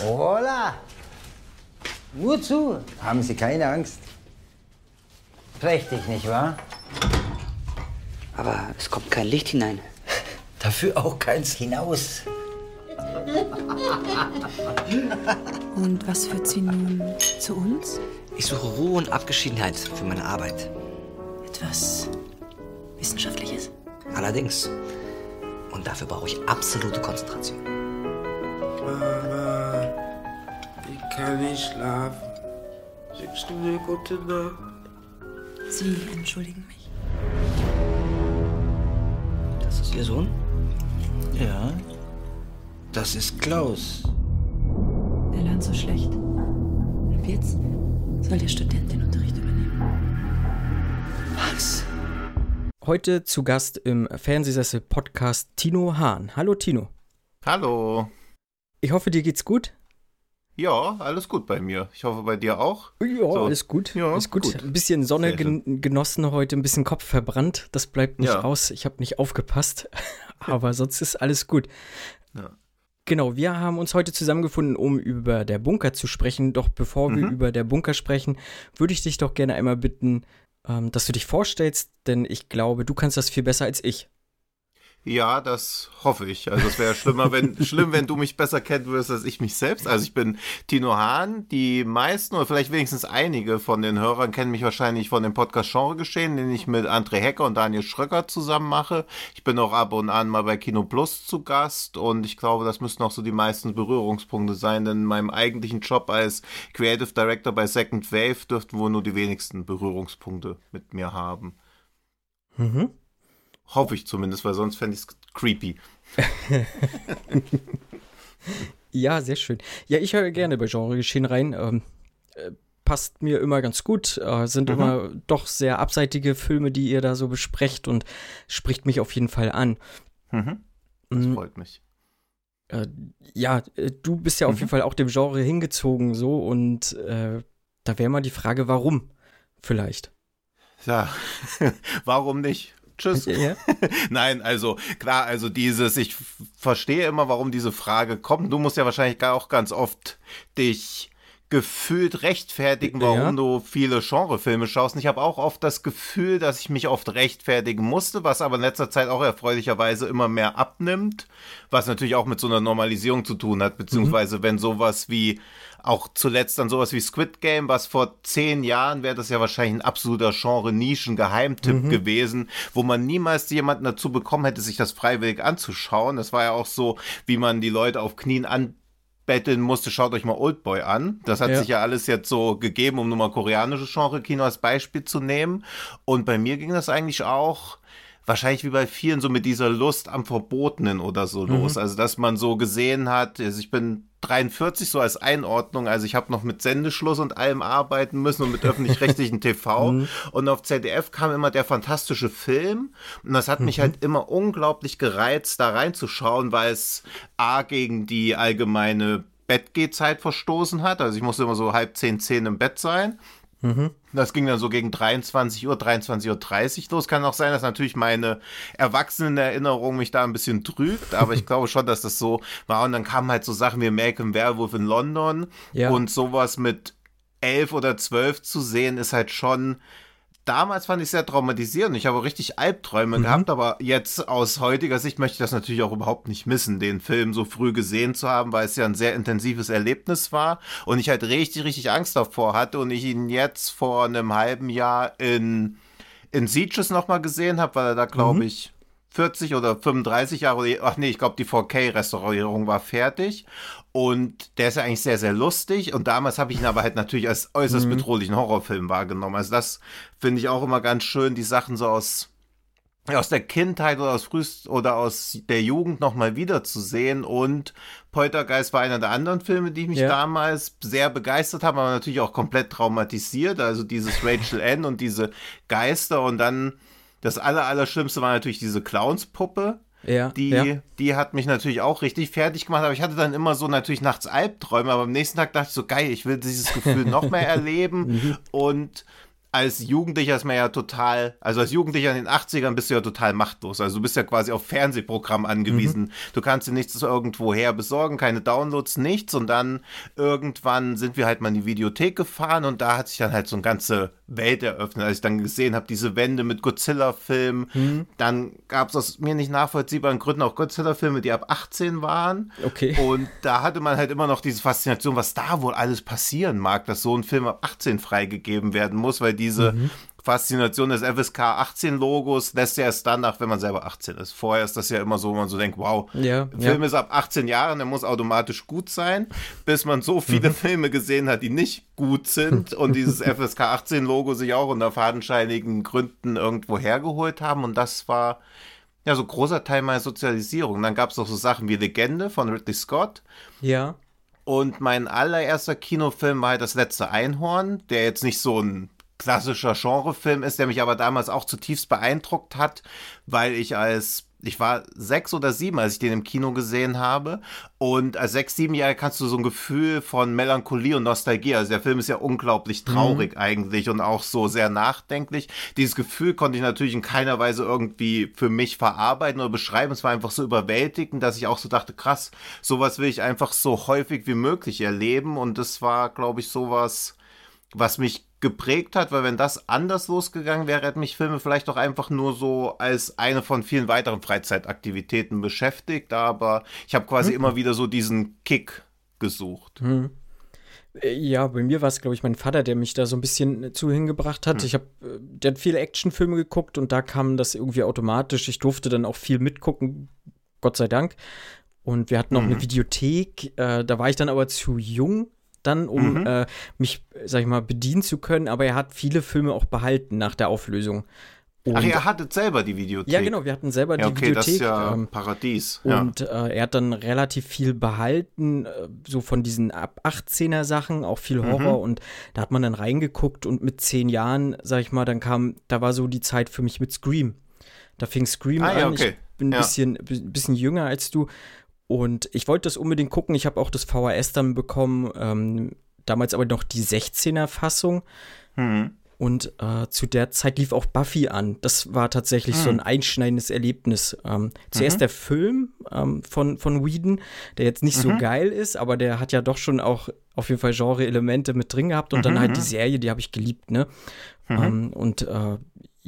Hola! Nur zu, haben Sie keine Angst. Prächtig, nicht wahr? Aber es kommt kein Licht hinein. Dafür auch keins hinaus. Und was führt Sie nun zu uns? Ich suche Ruhe und Abgeschiedenheit für meine Arbeit. Etwas Wissenschaftliches? Allerdings. Und dafür brauche ich absolute Konzentration. Mama, ich kann nicht schlafen. Singst du mir gute Nacht? Sie entschuldigen mich. Das ist Ihr Sohn? Ja, das ist Klaus. Er lernt so schlecht. Ab jetzt soll der Student den Unterricht übernehmen. Was? Heute zu Gast im Fernsehsessel-Podcast Tino Hahn. Hallo Tino. Hallo. Ich hoffe, dir geht's gut. Ja, alles gut bei mir. Ich hoffe bei dir auch. Ja, So. alles gut. Ja, alles gut. gut. Ein bisschen Sonne gen genossen heute, ein bisschen Kopf verbrannt. Das bleibt nicht Ja. aus. Ich habe nicht aufgepasst. Aber sonst ist alles gut. Ja. Genau, wir haben uns heute zusammengefunden, um über der Bunker zu sprechen. Doch bevor wir Mhm. über der Bunker sprechen, würde ich dich doch gerne einmal bitten, ähm, dass du dich vorstellst, denn ich glaube, du kannst das viel besser als ich. Ja, das hoffe ich. Also es wäre schlimmer, wenn schlimm, wenn du mich besser kennen würdest als ich mich selbst. Also ich bin Tino Hahn. Die meisten oder vielleicht wenigstens einige von den Hörern kennen mich wahrscheinlich von dem Podcast Genre geschehen, den ich mit André Hecker und Daniel Schröcker zusammen mache. Ich bin auch ab und an mal bei Kino Plus zu Gast und ich glaube, das müssten auch so die meisten Berührungspunkte sein, denn in meinem eigentlichen Job als Creative Director bei Second Wave dürften wohl nur die wenigsten Berührungspunkte mit mir haben. Mhm. Hoffe ich zumindest, weil sonst fände ich es creepy. Ja, sehr schön. Ja, ich höre gerne bei Genregeschehen rein. Ähm, äh, passt mir immer ganz gut. Äh, sind Mhm. immer doch sehr abseitige Filme, die ihr da so besprecht und spricht mich auf jeden Fall an. Mhm. Das Mm, freut mich. äh, ja, äh, du bist ja auf Mhm. jeden Fall auch dem Genre hingezogen so und äh, da wäre mal die Frage, warum vielleicht. Ja, warum nicht? Tschüss. Ja, Nein, also klar, also dieses, ich verstehe immer, warum diese Frage kommt. Du musst ja wahrscheinlich auch ganz oft dich gefühlt rechtfertigen, warum Ja. du viele Genrefilme schaust. Und ich habe auch oft das Gefühl, dass ich mich oft rechtfertigen musste, was aber in letzter Zeit auch erfreulicherweise immer mehr abnimmt, was natürlich auch mit so einer Normalisierung zu tun hat, beziehungsweise wenn sowas wie auch zuletzt dann sowas wie Squid Game, was vor zehn Jahren wäre das ja wahrscheinlich ein absoluter Genre-Nischen-Geheimtipp gewesen, wo man niemals jemanden dazu bekommen hätte, sich das freiwillig anzuschauen. Das war ja auch so, wie man die Leute auf Knien anbetteln musste, schaut euch mal Oldboy an. Das hat Ja. sich ja alles jetzt so gegeben, um nur mal koreanisches Genre-Kino als Beispiel zu nehmen. Und bei mir ging das eigentlich auch wahrscheinlich wie bei vielen so mit dieser Lust am Verbotenen oder so los. Also, dass man so gesehen hat, also ich bin 43 so als Einordnung, also ich habe noch mit Sendeschluss und allem arbeiten müssen und mit öffentlich-rechtlichen TV. Und auf ZDF kam immer der fantastische Film. Und das hat mich halt immer unglaublich gereizt, da reinzuschauen, weil es A gegen die allgemeine Bettgehzeit verstoßen hat. Also ich musste immer so halb zehn, zehn im Bett sein. Das ging dann so gegen 23 Uhr, 23.30 Uhr los. Kann auch sein, dass natürlich meine Erwachsenenerinnerung mich da ein bisschen trügt, aber ich glaube schon, dass das so war. Und dann kamen halt so Sachen wie Malcolm Werewolf in London Ja. und sowas mit elf oder zwölf zu sehen, ist halt schon. Damals fand ich sehr traumatisierend. Ich habe richtig Albträume gehabt, aber jetzt aus heutiger Sicht möchte ich das natürlich auch überhaupt nicht missen, den Film so früh gesehen zu haben, weil es ja ein sehr intensives Erlebnis war und ich halt richtig, richtig Angst davor hatte und ich ihn jetzt vor einem halben Jahr in, in Sieges nochmal gesehen habe, weil er da, glaube ich, 40 oder 35 Jahre, ach nee, ich glaube, die 4K-Restaurierung war fertig. Und der ist ja eigentlich sehr, sehr lustig. Und damals habe ich ihn aber halt natürlich als äußerst bedrohlichen Horrorfilm wahrgenommen. Also das finde ich auch immer ganz schön, die Sachen so aus, aus der Kindheit oder aus frühest oder aus der Jugend nochmal wiederzusehen. Und Poltergeist war einer der anderen Filme, die mich Ja. damals sehr begeistert haben, aber natürlich auch komplett traumatisiert. Also dieses Rachel N und diese Geister und dann das aller, Allerschlimmste war natürlich diese Clownspuppe. Ja, Die, ja. die hat mich natürlich auch richtig fertig gemacht, aber ich hatte dann immer so natürlich nachts Albträume, aber am nächsten Tag dachte ich so, geil, ich will dieses Gefühl noch mehr erleben und als Jugendlicher ist man ja total, also als Jugendlicher in den 80ern bist du ja total machtlos. Also du bist ja quasi auf Fernsehprogramm angewiesen. Mhm. Du kannst dir nichts irgendwoher besorgen, keine Downloads, nichts. Und dann irgendwann sind wir halt mal in die Videothek gefahren und da hat sich dann halt so eine ganze Welt eröffnet. Als ich dann gesehen habe, diese Wände mit Godzilla-Filmen, mhm. dann gab es aus mir nicht nachvollziehbaren Gründen auch Godzilla-Filme, die ab 18 waren. Okay. Und da hatte man halt immer noch diese Faszination, was da wohl alles passieren mag, dass so ein Film ab 18 freigegeben werden muss, weil diese mhm. Faszination des FSK 18 Logos lässt ja erst dann nach, wenn man selber 18 ist. Vorher ist das ja immer so, wo man so denkt, wow, ja, der Film ist ab 18 Jahren, der muss automatisch gut sein, bis man so viele mhm. Filme gesehen hat, die nicht gut sind und dieses FSK 18 Logo sich auch unter fadenscheinigen Gründen irgendwo hergeholt haben und das war ja so großer Teil meiner Sozialisierung. Und dann gab es noch so Sachen wie Legende von Ridley Scott. Ja. Und mein allererster Kinofilm war halt das letzte Einhorn, der jetzt nicht so ein klassischer Genrefilm ist, der mich aber damals auch zutiefst beeindruckt hat, weil ich als ich war sechs oder sieben, als ich den im Kino gesehen habe. Und als sechs, sieben Jahre kannst du so ein Gefühl von Melancholie und Nostalgie. Also der Film ist ja unglaublich traurig mhm. eigentlich und auch so sehr nachdenklich. Dieses Gefühl konnte ich natürlich in keiner Weise irgendwie für mich verarbeiten oder beschreiben. Es war einfach so überwältigend, dass ich auch so dachte, krass, sowas will ich einfach so häufig wie möglich erleben. Und das war, glaube ich, sowas, was mich geprägt hat, weil wenn das anders losgegangen wäre, hätten mich Filme vielleicht auch einfach nur so als eine von vielen weiteren Freizeitaktivitäten beschäftigt, aber ich habe quasi mhm. immer wieder so diesen Kick gesucht. Mhm. Ja, bei mir war es, glaube ich, mein Vater, der mich da so ein bisschen zu hingebracht hat. Mhm. Ich habe, äh, der hat viele Actionfilme geguckt und da kam das irgendwie automatisch. Ich durfte dann auch viel mitgucken, Gott sei Dank. Und wir hatten noch eine hm. Videothek. Äh, da war ich dann aber zu jung, dann, um mhm. äh, mich, sag ich mal, bedienen zu können. Aber er hat viele Filme auch behalten nach der Auflösung. Und, Ach, er hatte selber die Videothek. Ja, genau, wir hatten selber ja, die okay, Videothek. Das ist ja ähm, Paradies. Und äh, er hat dann relativ viel behalten, äh, so von diesen ab 18er Sachen, auch viel mhm. Horror. Mhm. Und da hat man dann reingeguckt und mit zehn Jahren, sag ich mal, dann kam, da war so die Zeit für mich mit Scream. Da fing Scream ah, an. Ja, okay. Ich bin ein bisschen, bisschen jünger als du. Und ich wollte das unbedingt gucken. Ich habe auch das VHS dann bekommen. Ähm, damals aber noch die 16er-Fassung. Mhm. Und äh, zu der Zeit lief auch Buffy an. Das war tatsächlich mhm. so ein einschneidendes Erlebnis. Ähm, zuerst mhm. der Film ähm, von, von Whedon, der jetzt nicht so mhm. geil ist, aber der hat ja doch schon auch auf jeden Fall Genre-Elemente mit drin gehabt. Und dann mhm, halt die mhm. Serie, die habe ich geliebt, ne? Ähm, und äh,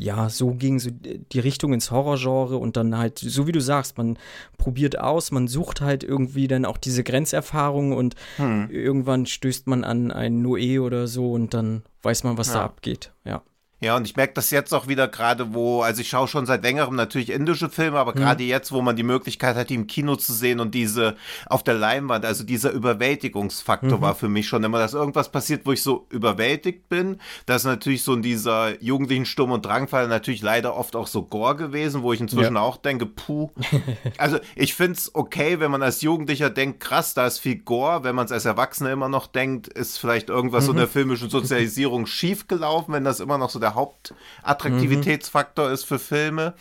ja, so ging so die Richtung ins Horrorgenre und dann halt, so wie du sagst, man probiert aus, man sucht halt irgendwie dann auch diese Grenzerfahrung und hm. irgendwann stößt man an ein Noé oder so und dann weiß man, was ja. da abgeht, ja. Ja, und ich merke das jetzt auch wieder gerade, wo, also ich schaue schon seit längerem natürlich indische Filme, aber mhm. gerade jetzt, wo man die Möglichkeit hat, die im Kino zu sehen und diese auf der Leinwand, also dieser Überwältigungsfaktor mhm. war für mich schon immer, dass irgendwas passiert, wo ich so überwältigt bin. Das ist natürlich so in dieser jugendlichen Sturm- und Drangfall natürlich leider oft auch so Gore gewesen, wo ich inzwischen ja. auch denke, puh. also ich finde es okay, wenn man als Jugendlicher denkt, krass, da ist viel Gore. Wenn man es als Erwachsener immer noch denkt, ist vielleicht irgendwas mhm. so in der filmischen Sozialisierung schiefgelaufen, wenn das immer noch so der der Hauptattraktivitätsfaktor mhm. ist für Filme.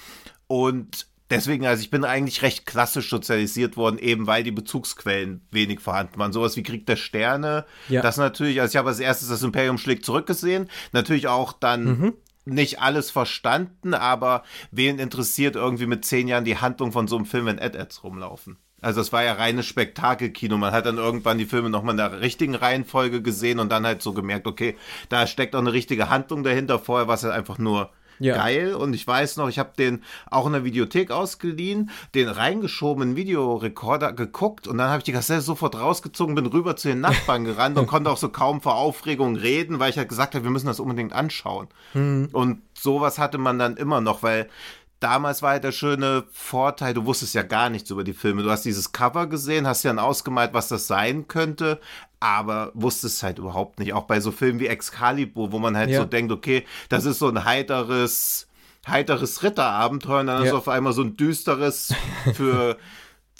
Und deswegen, also ich bin eigentlich recht klassisch sozialisiert worden, eben weil die Bezugsquellen wenig vorhanden waren. Sowas wie Krieg der Sterne, ja. das natürlich, also ich habe als erstes das Imperium schlägt zurückgesehen, natürlich auch dann mhm. nicht alles verstanden, aber wen interessiert irgendwie mit zehn Jahren die Handlung von so einem Film, wenn Ad-Ads rumlaufen? Also es war ja reines Spektakelkino. Man hat dann irgendwann die Filme nochmal in der richtigen Reihenfolge gesehen und dann halt so gemerkt, okay, da steckt auch eine richtige Handlung dahinter. Vorher war es halt einfach nur ja. geil. Und ich weiß noch, ich habe den auch in der Videothek ausgeliehen, den reingeschobenen Videorekorder geguckt und dann habe ich die Kassette sofort rausgezogen, bin rüber zu den Nachbarn gerannt und konnte auch so kaum vor Aufregung reden, weil ich halt gesagt habe, wir müssen das unbedingt anschauen. Mhm. Und sowas hatte man dann immer noch, weil damals war halt der schöne Vorteil, du wusstest ja gar nichts über die Filme. Du hast dieses Cover gesehen, hast ja dann ausgemalt, was das sein könnte, aber wusstest halt überhaupt nicht. Auch bei so Filmen wie Excalibur, wo man halt ja. so denkt, okay, das ist so ein heiteres, heiteres Ritterabenteuer und dann ja. ist auf einmal so ein düsteres für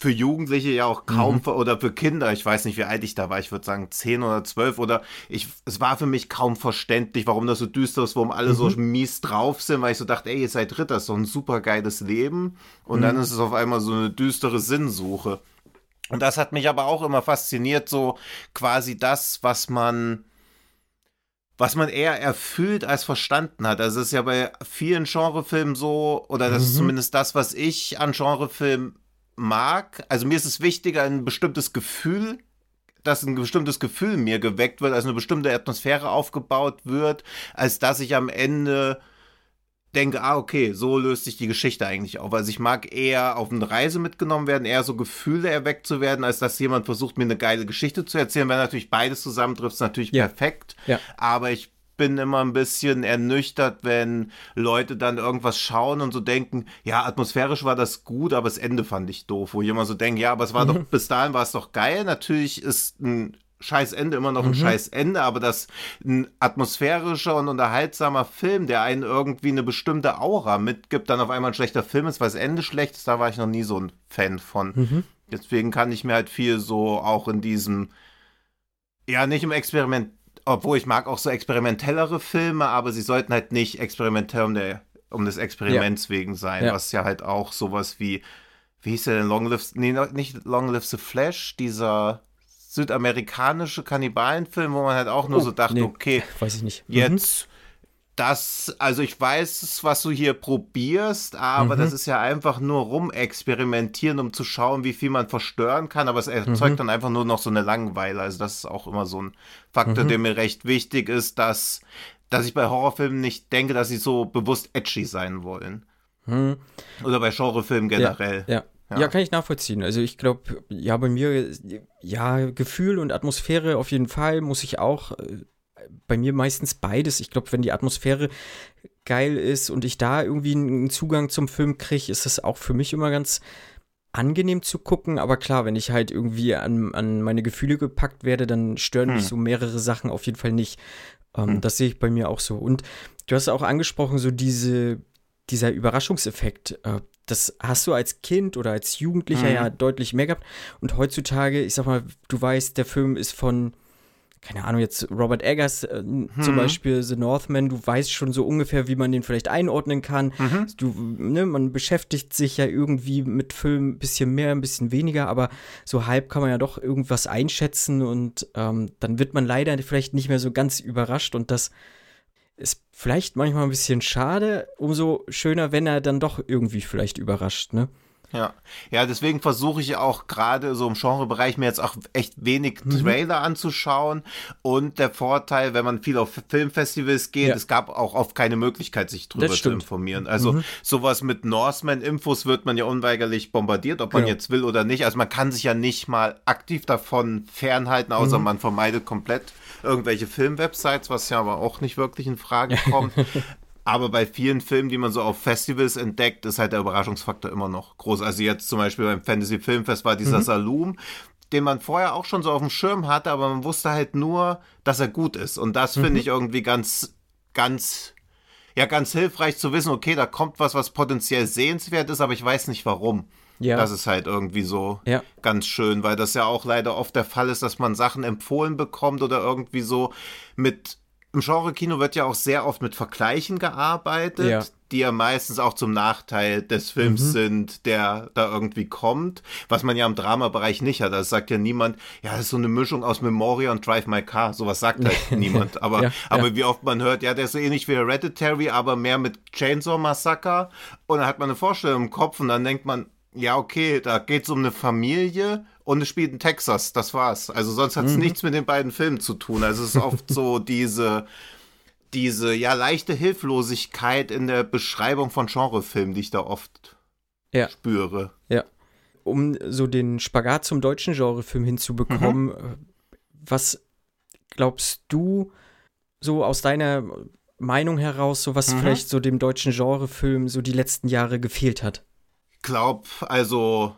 für Jugendliche ja auch kaum mhm. oder für Kinder, ich weiß nicht, wie alt ich da war, ich würde sagen zehn oder zwölf oder ich, es war für mich kaum verständlich, warum das so düster ist, warum alle mhm. so mies drauf sind, weil ich so dachte, ey, ihr seid Ritter, ist so ein super geiles Leben und mhm. dann ist es auf einmal so eine düstere Sinnsuche. Und das hat mich aber auch immer fasziniert, so quasi das, was man was man eher erfüllt als verstanden hat. Also es ist ja bei vielen Genrefilmen so, oder das ist zumindest das, was ich an Genrefilmen mag. Also mir ist es wichtiger, ein bestimmtes Gefühl, dass ein bestimmtes Gefühl mir geweckt wird, als eine bestimmte Atmosphäre aufgebaut wird, als dass ich am Ende denke, ah, okay, so löst sich die Geschichte eigentlich auf. Also ich mag eher auf eine Reise mitgenommen werden, eher so Gefühle erweckt zu werden, als dass jemand versucht, mir eine geile Geschichte zu erzählen. Wenn natürlich beides zusammentrifft, ist natürlich Ja. perfekt. Ja. Aber ich bin immer ein bisschen ernüchtert, wenn Leute dann irgendwas schauen und so denken, ja, atmosphärisch war das gut, aber das Ende fand ich doof. Wo ich immer so denke, ja, aber es war doch, bis dahin war es doch geil. Natürlich ist ein scheiß Ende immer noch ein scheiß Ende, aber dass ein atmosphärischer und unterhaltsamer Film, der einen irgendwie eine bestimmte Aura mitgibt, dann auf einmal ein schlechter Film ist, weil das Ende schlecht ist, da war ich noch nie so ein Fan von. Deswegen kann ich mir halt viel so auch in diesem, ja, nicht im Experiment, obwohl ich mag auch so experimentellere Filme, aber sie sollten halt nicht experimentell um, der, um des Experiments wegen sein, Ja. was ja halt auch sowas wie, wie hieß der denn, Long Live, nee, nicht Long Live the Flash, dieser südamerikanische Kannibalenfilm, wo man halt auch nur Oh, so dachte, nee, okay, Weiß ich nicht. Mhm. jetzt das, also ich weiß, was du hier probierst, aber Mhm. das ist ja einfach nur rumexperimentieren, um zu schauen, wie viel man verstören kann, aber es erzeugt Mhm. dann einfach nur noch so eine Langeweile. Also das ist auch immer so ein Faktor, Mhm. der mir recht wichtig ist, dass, dass ich bei Horrorfilmen nicht denke, dass sie so bewusst edgy sein wollen. Oder bei Genrefilmen generell. Mhm. Ja. Ja. ja, kann ich nachvollziehen. Also ich glaube, ja, bei mir, ja, Gefühl und Atmosphäre auf jeden Fall muss ich auch, äh, bei mir meistens beides. Ich glaube, wenn die Atmosphäre geil ist und ich da irgendwie einen Zugang zum Film kriege, ist es auch für mich immer ganz angenehm zu gucken. Aber klar, wenn ich halt irgendwie an, an meine Gefühle gepackt werde, dann stören mich so mehrere Sachen auf jeden Fall nicht. Ähm, Das sehe ich bei mir auch so. Und du hast auch angesprochen, so diese, dieser Überraschungseffekt. Äh, das hast du als Kind oder als Jugendlicher ja deutlich mehr gehabt. Und heutzutage, ich sag mal, du weißt, der Film ist von, keine Ahnung, jetzt Robert Eggers äh, zum Beispiel, The Northman, du weißt schon so ungefähr, wie man den vielleicht einordnen kann. Du, ne, man beschäftigt sich ja irgendwie mit Filmen ein bisschen mehr, ein bisschen weniger, aber so halb kann man ja doch irgendwas einschätzen und ähm, dann wird man leider vielleicht nicht mehr so ganz überrascht und das ist vielleicht manchmal ein bisschen schade, umso schöner, wenn er dann doch irgendwie vielleicht überrascht, ne? Ja, ja, deswegen versuche ich auch gerade so im Genrebereich mir jetzt auch echt wenig Mhm. Trailer anzuschauen. Und der Vorteil, wenn man viel auf Filmfestivals geht, Ja. es gab auch oft keine Möglichkeit, sich drüber zu. Mhm. informieren. Also sowas mit Norseman-Infos wird man ja unweigerlich bombardiert, ob man Genau. jetzt will oder nicht. Also man kann sich ja nicht mal aktiv davon fernhalten, außer Mhm. man vermeidet komplett irgendwelche Filmwebsites, was ja aber auch nicht wirklich in Frage kommt. Aber bei vielen Filmen, die man so auf Festivals entdeckt, ist halt der Überraschungsfaktor immer noch groß. Also jetzt zum Beispiel beim Fantasy Filmfest war dieser Saloon, den man vorher auch schon so auf dem Schirm hatte, aber man wusste halt nur, dass er gut ist. Und das finde ich irgendwie ganz, ganz, ja, ganz hilfreich zu wissen, okay, da kommt was, was potenziell sehenswert ist, aber ich weiß nicht warum. Ja. Das ist halt irgendwie so Ja. ganz schön, weil das ja auch leider oft der Fall ist, dass man Sachen empfohlen bekommt oder irgendwie so mit. Im Genre-Kino wird ja auch sehr oft mit Vergleichen gearbeitet, Ja. die ja meistens auch zum Nachteil des Films Mhm. sind, der da irgendwie kommt, was man ja im Dramabereich nicht hat. Das sagt ja niemand, ja, das ist so eine Mischung aus Memoria und Drive My Car. Sowas sagt halt niemand. Aber, Ja, aber ja. wie oft man hört, ja, der ist so ähnlich wie Hereditary, aber mehr mit Chainsaw Massacre. Und dann hat man eine Vorstellung im Kopf und dann denkt man, ja, okay, da geht es um eine Familie und es spielt in Texas, das war's. Also sonst hat es Mhm. nichts mit den beiden Filmen zu tun. Also es ist oft so diese, diese, ja, leichte Hilflosigkeit in der Beschreibung von Genrefilmen, die ich da oft Ja. spüre. Ja. Um so den Spagat zum deutschen Genrefilm hinzubekommen, Mhm. äh, was glaubst du so aus deiner Meinung heraus, so was Mhm. vielleicht so dem deutschen Genrefilm so die letzten Jahre gefehlt hat? Glaub, also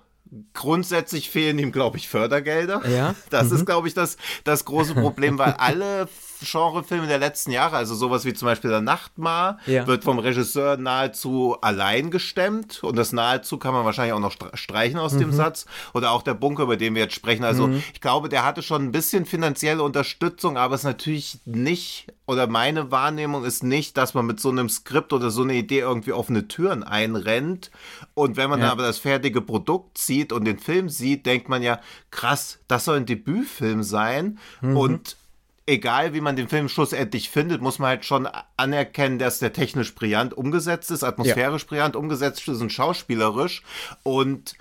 grundsätzlich fehlen ihm, glaube ich, Fördergelder. Ja? Das Mhm. ist, glaube ich, das, das große Problem, weil alle Genrefilme der letzten Jahre, also sowas wie zum Beispiel der Nachtmar, Ja. wird vom Regisseur nahezu allein gestemmt. Und das nahezu kann man wahrscheinlich auch noch stre- streichen aus Mhm. dem Satz. Oder auch der Bunker, über den wir jetzt sprechen. Also ich glaube, der hatte schon ein bisschen finanzielle Unterstützung, aber es ist natürlich nicht, oder meine Wahrnehmung ist nicht, dass man mit so einem Skript oder so einer Idee irgendwie offene Türen einrennt. Und wenn man Ja. dann aber das fertige Produkt sieht und den Film sieht, denkt man ja, krass, das soll ein Debütfilm sein. Und egal wie man den Film schlussendlich findet, muss man halt schon anerkennen, dass der technisch brillant umgesetzt ist, atmosphärisch ja. brillant umgesetzt ist und schauspielerisch. Und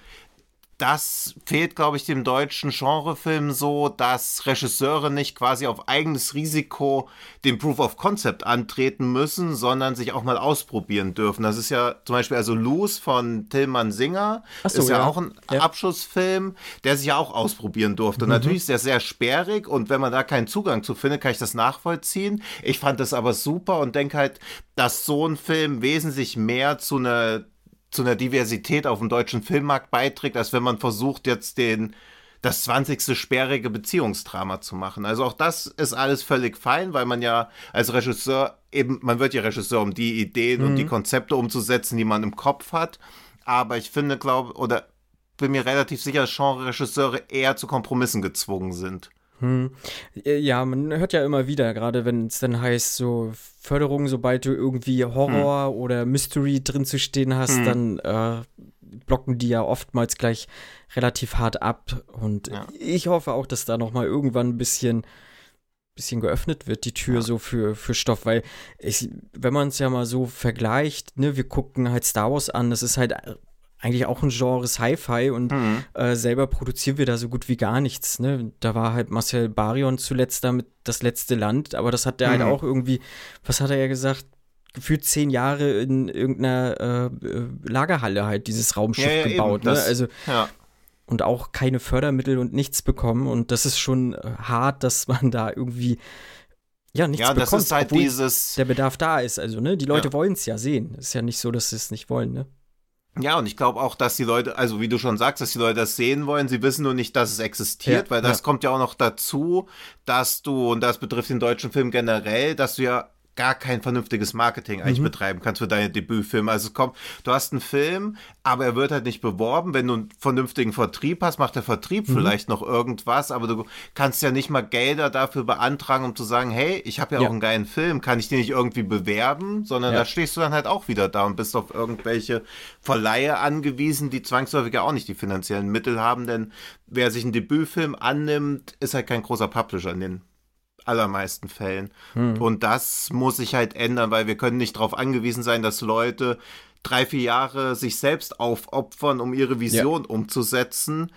das fehlt, glaube ich, dem deutschen Genrefilm so, dass Regisseure nicht quasi auf eigenes Risiko den Proof of Concept antreten müssen, sondern sich auch mal ausprobieren dürfen. Das ist ja zum Beispiel also Loose von Tillmann Singer, so, ist ja, ja, auch ein ja. Abschussfilm, der sich ja auch ausprobieren durfte. Und mhm. natürlich ist der sehr sperrig und wenn man da keinen Zugang zu findet, kann ich das nachvollziehen. Ich fand das aber super und denke halt, dass so ein Film wesentlich mehr zu einer zu einer Diversität auf dem deutschen Filmmarkt beiträgt, als wenn man versucht, jetzt den das 20. sperrige Beziehungsdrama zu machen. Also auch das ist alles völlig fein, weil man ja als Regisseur eben, man wird ja Regisseur, um die Ideen mhm. und die mhm. Konzepte umzusetzen, die man im Kopf hat. Aber ich finde, glaube, oder bin mir relativ sicher, dass Genre-Regisseure eher zu Kompromissen gezwungen sind. Hm. Ja, man hört ja immer wieder, gerade wenn es dann heißt, so Förderung, sobald du irgendwie Horror hm. oder Mystery drin zu stehen hast, hm. dann äh, blocken die ja oftmals gleich relativ hart ab. Und ja. ich hoffe auch, dass da noch mal irgendwann ein bisschen bisschen geöffnet wird, die Tür ja. so für, für Stoff, weil ich, wenn man es ja mal so vergleicht, ne, wir gucken halt Star Wars an, das ist halt eigentlich auch ein Genre Sci-Fi und mhm. äh, selber produzieren wir da so gut wie gar nichts. Ne? Da war halt Marcel Barion zuletzt damit das letzte Land, aber das hat der halt mhm. halt auch irgendwie, was hat er ja gesagt, gefühlt zehn Jahre in irgendeiner äh, äh Lagerhalle halt dieses Raumschiff ja, ja, gebaut. Ne? Das, also ja. und auch keine Fördermittel und nichts bekommen und das ist schon hart, dass man da irgendwie ja, nichts ja, bekommt, das ist halt dieses der Bedarf da ist. Also, ne, die Leute wollen es ja sehen. Ist ja nicht so, dass sie es nicht wollen, ne? Ja, und ich glaube auch, dass die Leute, also wie du schon sagst, dass die Leute das sehen wollen, sie wissen nur nicht, dass es existiert, ja, weil das ja. kommt ja auch noch dazu, dass du, und das betrifft den deutschen Film generell, dass du ja gar kein vernünftiges Marketing eigentlich mhm. betreiben kannst für deine Debütfilme. Also es kommt, du hast einen Film, aber er wird halt nicht beworben. Wenn du einen vernünftigen Vertrieb hast, macht der Vertrieb mhm. vielleicht noch irgendwas, aber du kannst ja nicht mal Gelder dafür beantragen, um zu sagen, hey, ich habe ja, ja, auch einen geilen Film, kann ich den nicht irgendwie bewerben, sondern ja. da stehst du dann halt auch wieder da und bist auf irgendwelche Verleihe angewiesen, die zwangsläufig ja auch nicht die finanziellen Mittel haben, denn wer sich einen Debütfilm annimmt, ist halt kein großer Publisher in den allermeisten Fällen. Hm. Und das muss sich halt ändern, weil wir können nicht darauf angewiesen sein, dass Leute drei, vier Jahre sich selbst aufopfern, um ihre Vision ja. umzusetzen.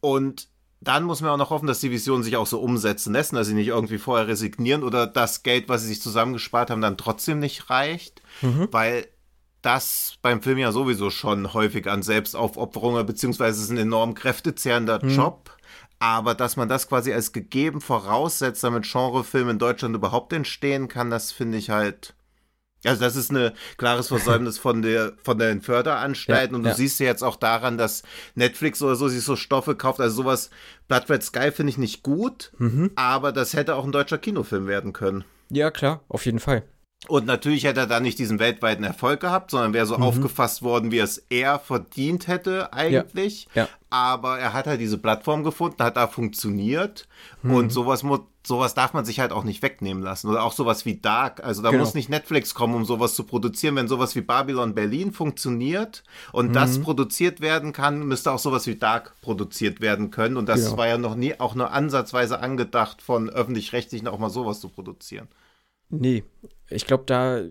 Und dann muss man auch noch hoffen, dass die Visionen sich auch so umsetzen lassen, dass sie nicht irgendwie vorher resignieren oder das Geld, was sie sich zusammengespart haben, dann trotzdem nicht reicht, mhm. weil das beim Film ja sowieso schon häufig an Selbstaufopferung beziehungsweise es ist ein enorm kräftezehrender mhm. Job aber dass man das quasi als gegeben voraussetzt, damit Genrefilm in Deutschland überhaupt entstehen kann, das finde ich halt. Also das ist ein klares Versäumnis von der von den Förderanstalten ja, und du ja. siehst ja jetzt auch daran, dass Netflix oder so sich so Stoffe kauft. Also sowas Blood Red Sky finde ich nicht gut, mhm. aber das hätte auch ein deutscher Kinofilm werden können. Ja klar, auf jeden Fall. Und natürlich hätte er da nicht diesen weltweiten Erfolg gehabt, sondern wäre so mhm. aufgefasst worden, wie es er verdient hätte eigentlich. Ja. Ja. Aber er hat halt diese Plattform gefunden, hat da funktioniert. Mhm. Und sowas, sowas darf man sich halt auch nicht wegnehmen lassen. Oder auch sowas wie Dark. Also da genau. muss nicht Netflix kommen, um sowas zu produzieren. Wenn sowas wie Babylon Berlin funktioniert und mhm. das produziert werden kann, müsste auch sowas wie Dark produziert werden können. Und das genau. war ja noch nie auch nur ansatzweise angedacht, von öffentlich-rechtlichen auch mal sowas zu produzieren. Nee, ich glaube, da,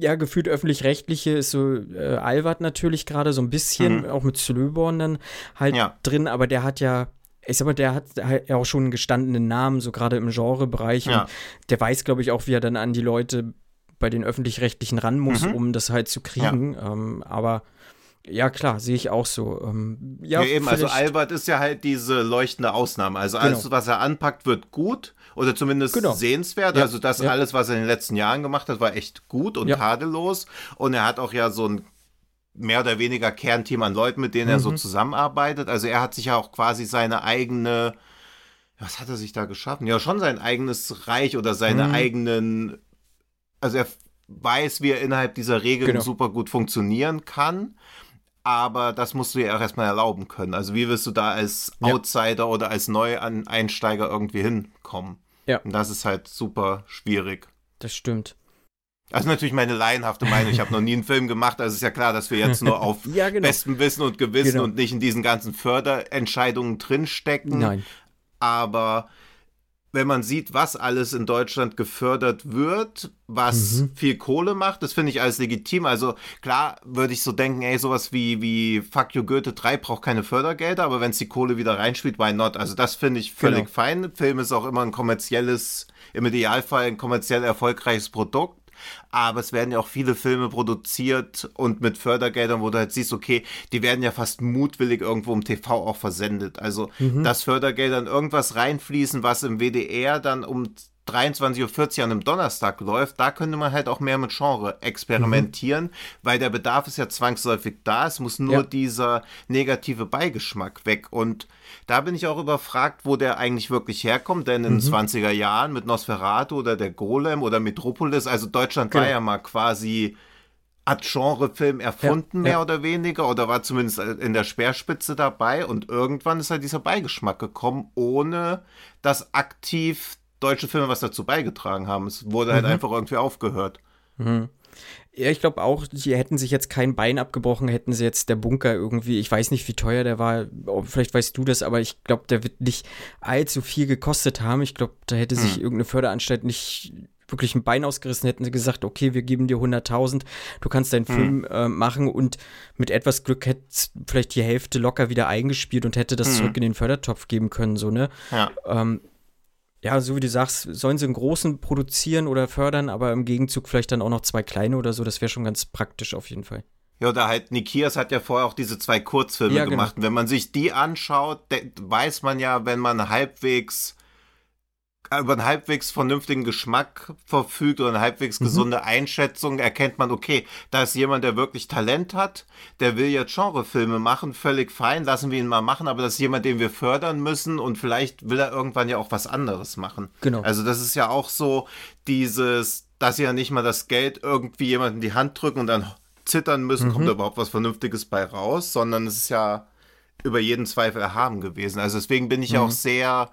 ja, gefühlt öffentlich-rechtliche ist so äh, Alward natürlich gerade so ein bisschen, mhm. auch mit Slöborn dann halt ja. drin, aber der hat ja ich sag mal, der hat halt auch schon einen gestandenen Namen, so gerade im Genrebereich. Ja. Und der weiß, glaube ich, auch, wie er dann an die Leute bei den öffentlich-rechtlichen ran muss, mhm. um das halt zu kriegen. Ja. Ähm, aber ja, klar, sehe ich auch so. Ähm, ja, ja, eben, also Albert ist ja halt diese leuchtende Ausnahme. Also alles, genau. was er anpackt, wird gut oder zumindest genau. sehenswert. Ja, also das ja. alles, was er in den letzten Jahren gemacht hat, war echt gut und tadellos. Und er hat auch ja so ein mehr oder weniger Kernteam an Leuten, mit denen mhm. er so mhm. zusammenarbeitet. Also er hat sich ja auch quasi seine eigene, was hat er sich da geschaffen? Ja, schon sein eigenes Reich oder seine mhm. eigenen, also er weiß, wie er innerhalb dieser Regeln genau. super gut funktionieren kann aber das musst du ja auch erstmal erlauben können. Also wie wirst du da als Outsider ja. oder als Neueinsteiger irgendwie hinkommen? Ja. Und das ist halt super schwierig. Das stimmt. Also natürlich meine laienhafte Meinung. Ich habe noch nie einen Film gemacht, also ist ja klar, dass wir jetzt nur auf ja, genau. bestem Wissen und Gewissen genau. und nicht in diesen ganzen Förderentscheidungen drinstecken. Nein. Aber wenn man sieht, was alles in Deutschland gefördert wird, was Mhm. viel Kohle macht, das finde ich alles legitim. Also klar würde ich so denken, ey, sowas wie, wie Fuck You Goethe 3 braucht keine Fördergelder, aber wenn es die Kohle wieder reinspielt, why not? Also das finde ich völlig Genau. fein. Film ist auch immer ein kommerzielles, im Idealfall ein kommerziell erfolgreiches Produkt. Aber es werden ja auch viele Filme produziert und mit Fördergeldern, wo du halt siehst, okay, die werden ja fast mutwillig irgendwo im TV auch versendet. Also, dass Fördergelder in irgendwas reinfließen, was im WDR dann um 23.40 Uhr an einem Donnerstag läuft, da könnte man halt auch mehr mit Genre experimentieren, weil der Bedarf ist ja zwangsläufig da. Es muss nur Ja. dieser negative Beigeschmack weg. Und da bin ich auch überfragt, wo der eigentlich wirklich herkommt, denn in den 20er Jahren mit Nosferatu oder der Golem oder Metropolis, also Deutschland war Genau. ja mal quasi hat Genrefilm erfunden, Ja, mehr ja. oder weniger, oder war zumindest in der Speerspitze dabei und irgendwann ist halt dieser Beigeschmack gekommen, ohne dass aktiv deutsche Filme was dazu beigetragen haben. Es wurde Mhm. halt einfach irgendwie aufgehört. Ja, ich glaube auch, die hätten sich jetzt kein Bein abgebrochen, hätten sie jetzt der Bunker irgendwie, ich weiß nicht, wie teuer der war, oh, vielleicht weißt du das, aber ich glaube, der wird nicht allzu viel gekostet haben. Ich glaube, da hätte sich irgendeine Förderanstalt nicht wirklich ein Bein ausgerissen, hätten sie gesagt, okay, wir geben dir 100.000, du kannst deinen Film äh, machen und mit etwas Glück hätte vielleicht die Hälfte locker wieder eingespielt und hätte das zurück in den Fördertopf geben können, so, ne? Ja. Ähm, ja, so wie du sagst, sollen sie einen großen produzieren oder fördern, aber im Gegenzug vielleicht dann auch noch zwei kleine oder so, das wäre schon ganz praktisch auf jeden Fall. Ja, oder halt Nikias hat ja vorher auch diese zwei Kurzfilme Ja, genau. gemacht. Und wenn man sich die anschaut, weiß man ja, wenn man halbwegs über einen halbwegs vernünftigen Geschmack verfügt oder eine halbwegs Mhm. gesunde Einschätzung, erkennt man, okay, da ist jemand, der wirklich Talent hat, der will jetzt Genrefilme machen, völlig fein, lassen wir ihn mal machen, aber das ist jemand, den wir fördern müssen und vielleicht will er irgendwann ja auch was anderes machen. Genau. Also das ist ja auch so dieses, dass sie ja nicht mal das Geld irgendwie jemandem in die Hand drücken und dann zittern müssen, kommt da überhaupt was Vernünftiges bei raus, sondern es ist ja über jeden Zweifel erhaben gewesen. Also deswegen bin ich ja auch sehr,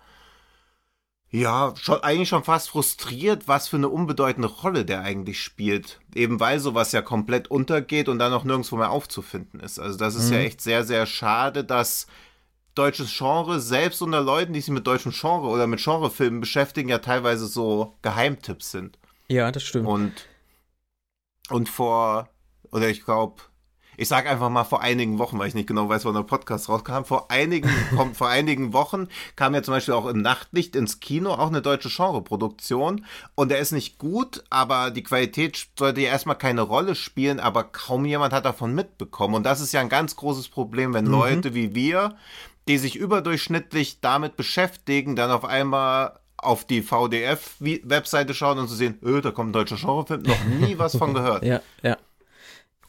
ja, schon, eigentlich schon fast frustriert, was für eine unbedeutende Rolle der eigentlich spielt. Eben weil sowas ja komplett untergeht und dann auch nirgendwo mehr aufzufinden ist. Also das ist ja echt sehr, sehr schade, dass deutsches Genre, selbst unter Leuten, die sich mit deutschem Genre oder mit Genrefilmen beschäftigen, ja teilweise so Geheimtipps sind. Ja, das stimmt. Und, und vor, oder ich glaube, ich sage einfach mal vor einigen Wochen, weil ich nicht genau weiß, wann der Podcast rauskam, vor einigen, kommt, vor einigen Wochen kam ja zum Beispiel auch im Nachtlicht ins Kino auch eine deutsche Genreproduktion und der ist nicht gut, aber die Qualität sollte ja erstmal keine Rolle spielen, aber kaum jemand hat davon mitbekommen und das ist ja ein ganz großes Problem, wenn Leute wie wir, die sich überdurchschnittlich damit beschäftigen, dann auf einmal auf die VDF-Webseite schauen und zu sehen, öh, da kommt ein deutscher Genrefilm, noch nie was von gehört. Ja, ja.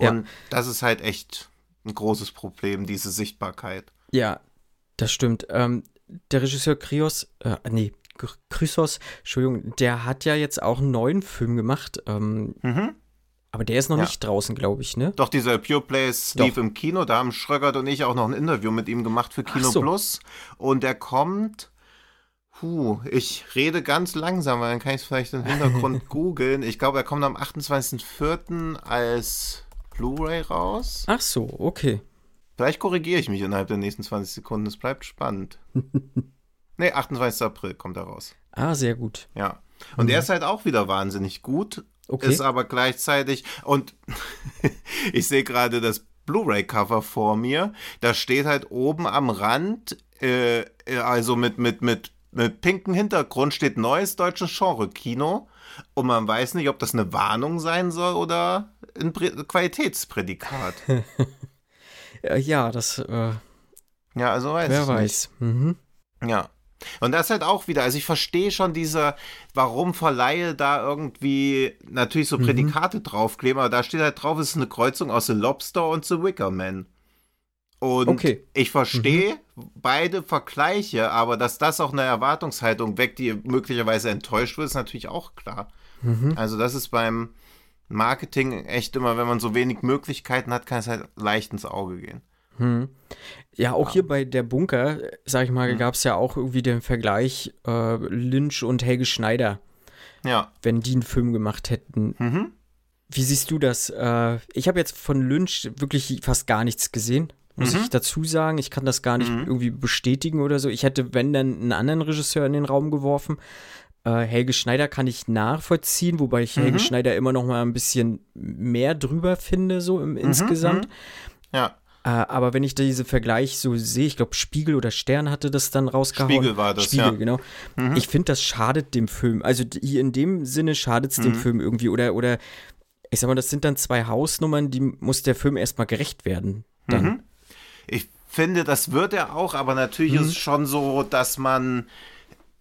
Ja. Und das ist halt echt ein großes Problem, diese Sichtbarkeit. Ja, das stimmt. Ähm, der Regisseur Krios, äh, nee, Chrysos, Entschuldigung, der hat ja jetzt auch einen neuen Film gemacht. Ähm, Mhm. aber der ist noch Ja. nicht draußen, glaube ich, ne? Doch, dieser Pure Place lief im Kino. Da haben Schröckert und ich auch noch ein Interview mit ihm gemacht für Kino so. Plus. Und der kommt. Puh, ich rede ganz langsam, weil dann kann ich es vielleicht im Hintergrund googeln. Ich glaube, er kommt am 28.04. als Blu-ray raus. Ach so, okay. Vielleicht korrigiere ich mich innerhalb der nächsten 20 Sekunden. Es bleibt spannend. nee, 28. April kommt er raus. Ah, sehr gut. Ja. Und er ist halt auch wieder wahnsinnig gut. Okay. Ist aber gleichzeitig. Und ich sehe gerade das Blu-ray-Cover vor mir. Da steht halt oben am Rand, äh, also mit, mit, mit, mit pinkem Hintergrund, steht neues deutsches Genre-Kino. Und man weiß nicht, ob das eine Warnung sein soll oder ein Prä- Qualitätsprädikat. Äh, ja, das, äh, ja, also weiß wer ich weiß. Mhm. Ja. Und das halt auch wieder, also ich verstehe schon diese, warum Verleihe da irgendwie natürlich Mhm. so Prädikate draufkleben, aber da steht halt drauf, es ist eine Kreuzung aus The Lobster und The Wicker Man. Und Okay. ich verstehe beide Vergleiche, aber dass das auch eine Erwartungshaltung weckt, die möglicherweise enttäuscht wird, ist natürlich auch klar. Mhm. Also das ist beim Marketing echt immer, wenn man so wenig Möglichkeiten hat, kann es halt leicht ins Auge gehen. Hm. Ja, auch hier bei der Bunker, sag ich mal, gab es ja auch irgendwie den Vergleich äh, Lynch und Helge Schneider, Ja. wenn die einen Film gemacht hätten. Mhm. Wie siehst du das? Äh, ich habe jetzt von Lynch wirklich fast gar nichts gesehen. Muss ich dazu sagen. Ich kann das gar nicht irgendwie bestätigen oder so. Ich hätte, wenn dann, einen anderen Regisseur in den Raum geworfen. Äh, Helge Schneider kann ich nachvollziehen, wobei ich Helge Schneider immer noch mal ein bisschen mehr drüber finde, so im insgesamt. Ja. Äh, aber wenn ich diesen Vergleich so sehe, ich glaube, Spiegel oder Stern hatte das dann rausgehauen. Spiegel war das, Spiegel, ja. genau. Ich finde, das schadet dem Film. Also die- in dem Sinne schadet es Mhm. dem Film irgendwie. Oder, oder ich sag mal, das sind dann zwei Hausnummern, die muss der Film erstmal gerecht werden. Dann. Mhm. Ich finde, das wird er auch, aber natürlich ist es schon so, dass man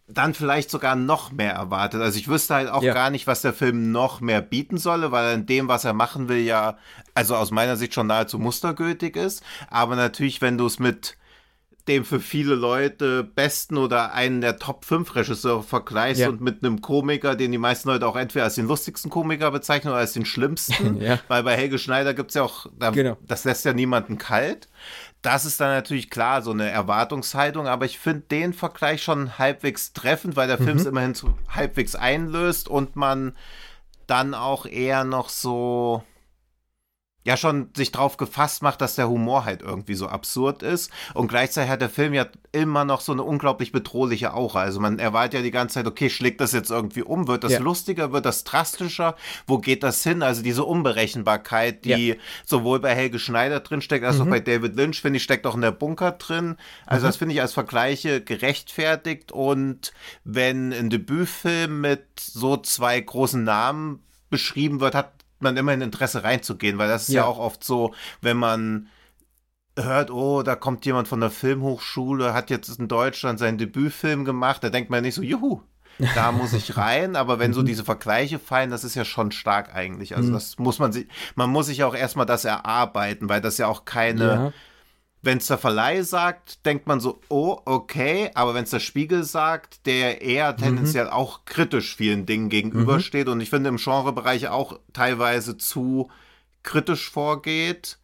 dann vielleicht sogar noch mehr erwartet. Also ich wüsste halt auch Ja. gar nicht, was der Film noch mehr bieten solle, weil er in dem, was er machen will, ja, also aus meiner Sicht schon nahezu mustergültig ist. Aber natürlich, wenn du es mit dem für viele Leute besten oder einen der Top 5 Regisseure vergleichst Ja. und mit einem Komiker, den die meisten Leute auch entweder als den lustigsten Komiker bezeichnen oder als den schlimmsten, Ja. weil bei Helge Schneider gibt es ja auch, da, Genau. das lässt ja niemanden kalt. Das ist dann natürlich klar, so eine Erwartungshaltung, aber ich finde den Vergleich schon halbwegs treffend, weil der Film es immerhin so halbwegs einlöst und man dann auch eher noch so ja schon sich drauf gefasst macht, dass der Humor halt irgendwie so absurd ist. Und gleichzeitig hat der Film ja immer noch so eine unglaublich bedrohliche Aura. Also man erwartet ja die ganze Zeit, okay, schlägt das jetzt irgendwie um? Wird das Ja. lustiger? Wird das drastischer? Wo geht das hin? Also diese Unberechenbarkeit, die sowohl bei Helge Schneider drin steckt, als auch bei David Lynch, finde ich, steckt auch in der Bunker drin. Also das finde ich als Vergleiche gerechtfertigt. Und wenn ein Debütfilm mit so zwei großen Namen beschrieben wird, hat man immer ein Interesse reinzugehen, weil das ist ja, Ja. auch oft so, wenn man hört, oh, da kommt jemand von der Filmhochschule, hat jetzt in Deutschland seinen Debütfilm gemacht, da denkt man nicht so, juhu, da muss ich rein, aber wenn so diese Vergleiche fallen, das ist ja schon stark eigentlich. Also das muss man sich, man muss sich auch erstmal das erarbeiten, weil das ja auch keine, Ja. Wenn es der Verleih sagt, denkt man so, oh, okay, aber wenn es der Spiegel sagt, der eher tendenziell auch kritisch vielen Dingen gegenübersteht und ich finde im Genrebereich auch teilweise zu kritisch vorgeht.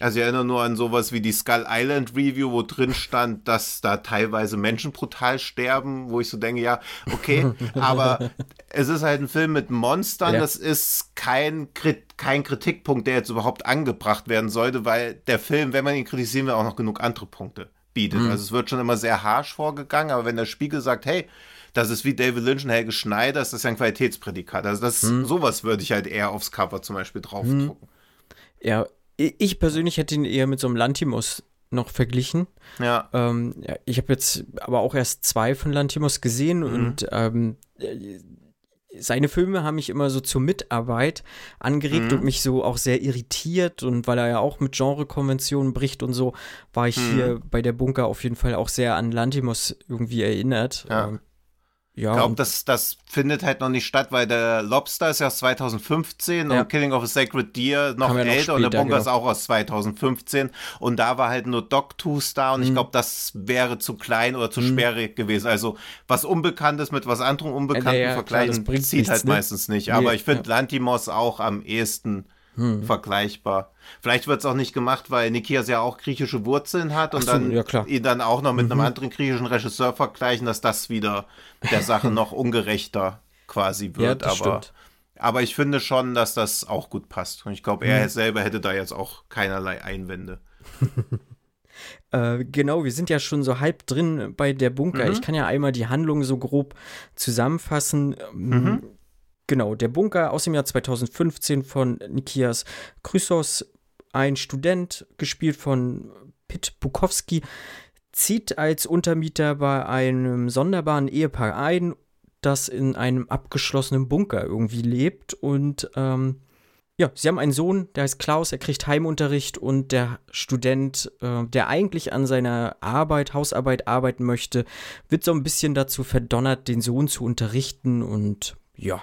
Also ich erinnere nur an sowas wie die Skull Island Review, wo drin stand, dass da teilweise Menschen brutal sterben, wo ich so denke, ja, okay, aber es ist halt ein Film mit Monstern, Ja. das ist kein, Krit kein Kritikpunkt, der jetzt überhaupt angebracht werden sollte, weil der Film, wenn man ihn kritisieren will, auch noch genug andere Punkte bietet. Also es wird schon immer sehr harsch vorgegangen, aber wenn der Spiegel sagt, hey, das ist wie David Lynch und Helge Schneider, ist das ja ein Qualitätsprädikat. Also das, sowas würde ich halt eher aufs Cover zum Beispiel draufdrucken. Ja, i- ich persönlich hätte ihn eher mit so einem Lantimos noch verglichen. Ja. Ähm, ich habe jetzt aber auch erst zwei von Lantimos gesehen und ähm, äh, seine Filme haben mich immer so zur Mitarbeit angeregt und mich so auch sehr irritiert und weil er ja auch mit Genrekonventionen bricht und so, war ich hier bei der Bunker auf jeden Fall auch sehr an Lantimos irgendwie erinnert. Ja. Ähm, ja, Ich glaube, das, das findet halt noch nicht statt, weil der Lobster ist ja aus 2015 Ja. und Killing of a Sacred Deer noch ja noch älter und der später, Bunker ist genau. auch aus 2015 und da war halt nur Dogtooth da Mhm. und ich glaube, das wäre zu klein oder zu sperrig gewesen. Also was Unbekanntes mit was anderem Unbekannten ja, klar, das vergleichen zieht nichts, halt ne? meistens nicht. Nee, Aber ich finde ja. Lantimos auch am ehesten Hm. vergleichbar. Vielleicht wird es auch nicht gemacht, weil Nikias ja auch griechische Wurzeln hat und so, dann ja. Mhm. ihn dann auch noch mit einem anderen griechischen Regisseur vergleichen, dass das wieder der Sache noch ungerechter quasi ja, wird. das aber, stimmt. aber ich finde schon, dass das auch gut passt. Und ich glaube, Mhm. er selber hätte da jetzt auch keinerlei Einwände. Äh, genau, wir sind ja schon so halb drin bei der Bunker. Mhm. Ich kann ja einmal die Handlung so grob zusammenfassen. Ähm, Mhm. Genau, der Bunker aus dem Jahr 2015 von Nikias Chrysos, ein Student, gespielt von Pit Bukowski, zieht als Untermieter bei einem sonderbaren Ehepaar ein, das in einem abgeschlossenen Bunker irgendwie lebt und ähm, ja, sie haben einen Sohn, der heißt Klaus, er kriegt Heimunterricht und der Student, äh, der eigentlich an seiner Arbeit, Hausarbeit arbeiten möchte, wird so ein bisschen dazu verdonnert, den Sohn zu unterrichten und ja,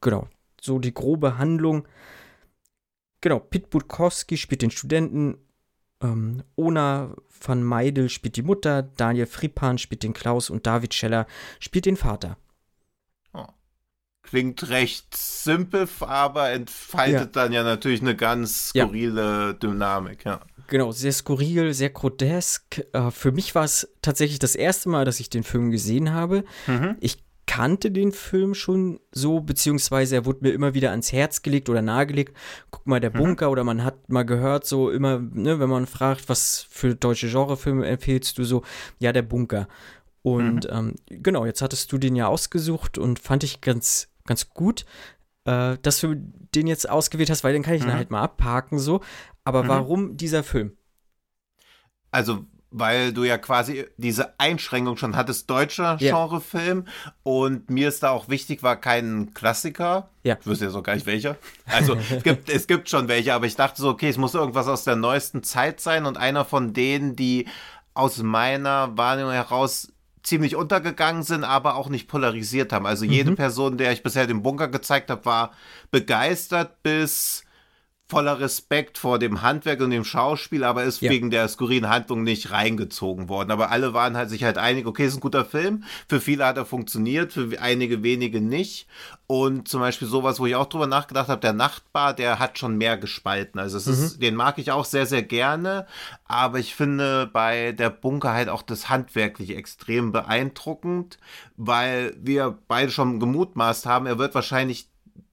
genau, so die grobe Handlung. Genau, Pit Budkowski spielt den Studenten, ähm, Ona van Meidel spielt die Mutter, Daniel Fripan spielt den Klaus und David Scheller spielt den Vater. Klingt recht simpel, aber entfaltet dann ja natürlich eine ganz Ja. skurrile Dynamik, ja. Genau, sehr skurril, sehr grotesk. Äh, für mich war es tatsächlich das erste Mal, dass ich den Film gesehen habe. Mhm. Ich kannte den Film schon so, beziehungsweise er wurde mir immer wieder ans Herz gelegt oder nahegelegt. Guck mal, der Mhm. Bunker oder man hat mal gehört, so immer, ne, wenn man fragt, was für deutsche Genrefilme empfehlst du so, ja, der Bunker. Und Mhm. ähm, genau, jetzt hattest du den ja ausgesucht und fand ich ganz, ganz gut, äh, dass du den jetzt ausgewählt hast, weil den kann ich Mhm. dann halt mal abhaken so. Aber Mhm. warum dieser Film? Also, weil du ja quasi diese Einschränkung schon hattest, deutscher Ja. Genrefilm. Und mir ist da auch wichtig, war kein Klassiker. Ja. Ich wüsste ja so gar nicht welcher. Also, es gibt, es gibt schon welche, aber ich dachte so, okay, es muss irgendwas aus der neuesten Zeit sein. Und einer von denen, die aus meiner Wahrnehmung heraus ziemlich untergegangen sind, aber auch nicht polarisiert haben. Also jede Person, der ich bisher den Bunker gezeigt habe, war begeistert bis voller Respekt vor dem Handwerk und dem Schauspiel, aber ist Ja. wegen der skurrilen Handlung nicht reingezogen worden. Aber alle waren halt sich halt einig, okay, ist ein guter Film. Für viele hat er funktioniert, für einige wenige nicht. Und zum Beispiel sowas, wo ich auch drüber nachgedacht habe, der Nachtbar, der hat schon mehr gespalten. Also es ist, den mag ich auch sehr, sehr gerne. Aber ich finde bei der Bunker halt auch das Handwerkliche extrem beeindruckend, weil wir beide schon gemutmaßt haben, er wird wahrscheinlich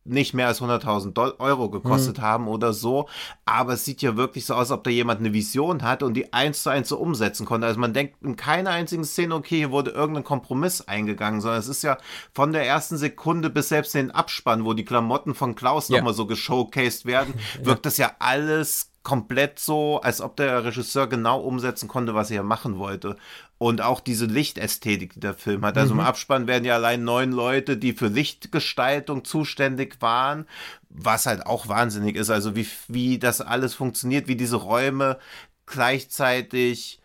nicht mehr als 100.000 Dol- Euro gekostet haben oder so. Aber es sieht ja wirklich so aus, als ob da jemand eine Vision hat und die eins zu eins so umsetzen konnte. Also man denkt in keiner einzigen Szene, okay, hier wurde irgendein Kompromiss eingegangen, sondern es ist ja von der ersten Sekunde bis selbst in den Abspann, wo die Klamotten von Klaus Ja. nochmal so geshowcased werden, wirkt das ja alles komplett so, als ob der Regisseur genau umsetzen konnte, was er machen wollte. Und auch diese Lichtästhetik, die der Film hat. Also im Abspann werden ja allein neun Leute, die für Lichtgestaltung zuständig waren, was halt auch wahnsinnig ist. Also wie, wie das alles funktioniert, wie diese Räume gleichzeitig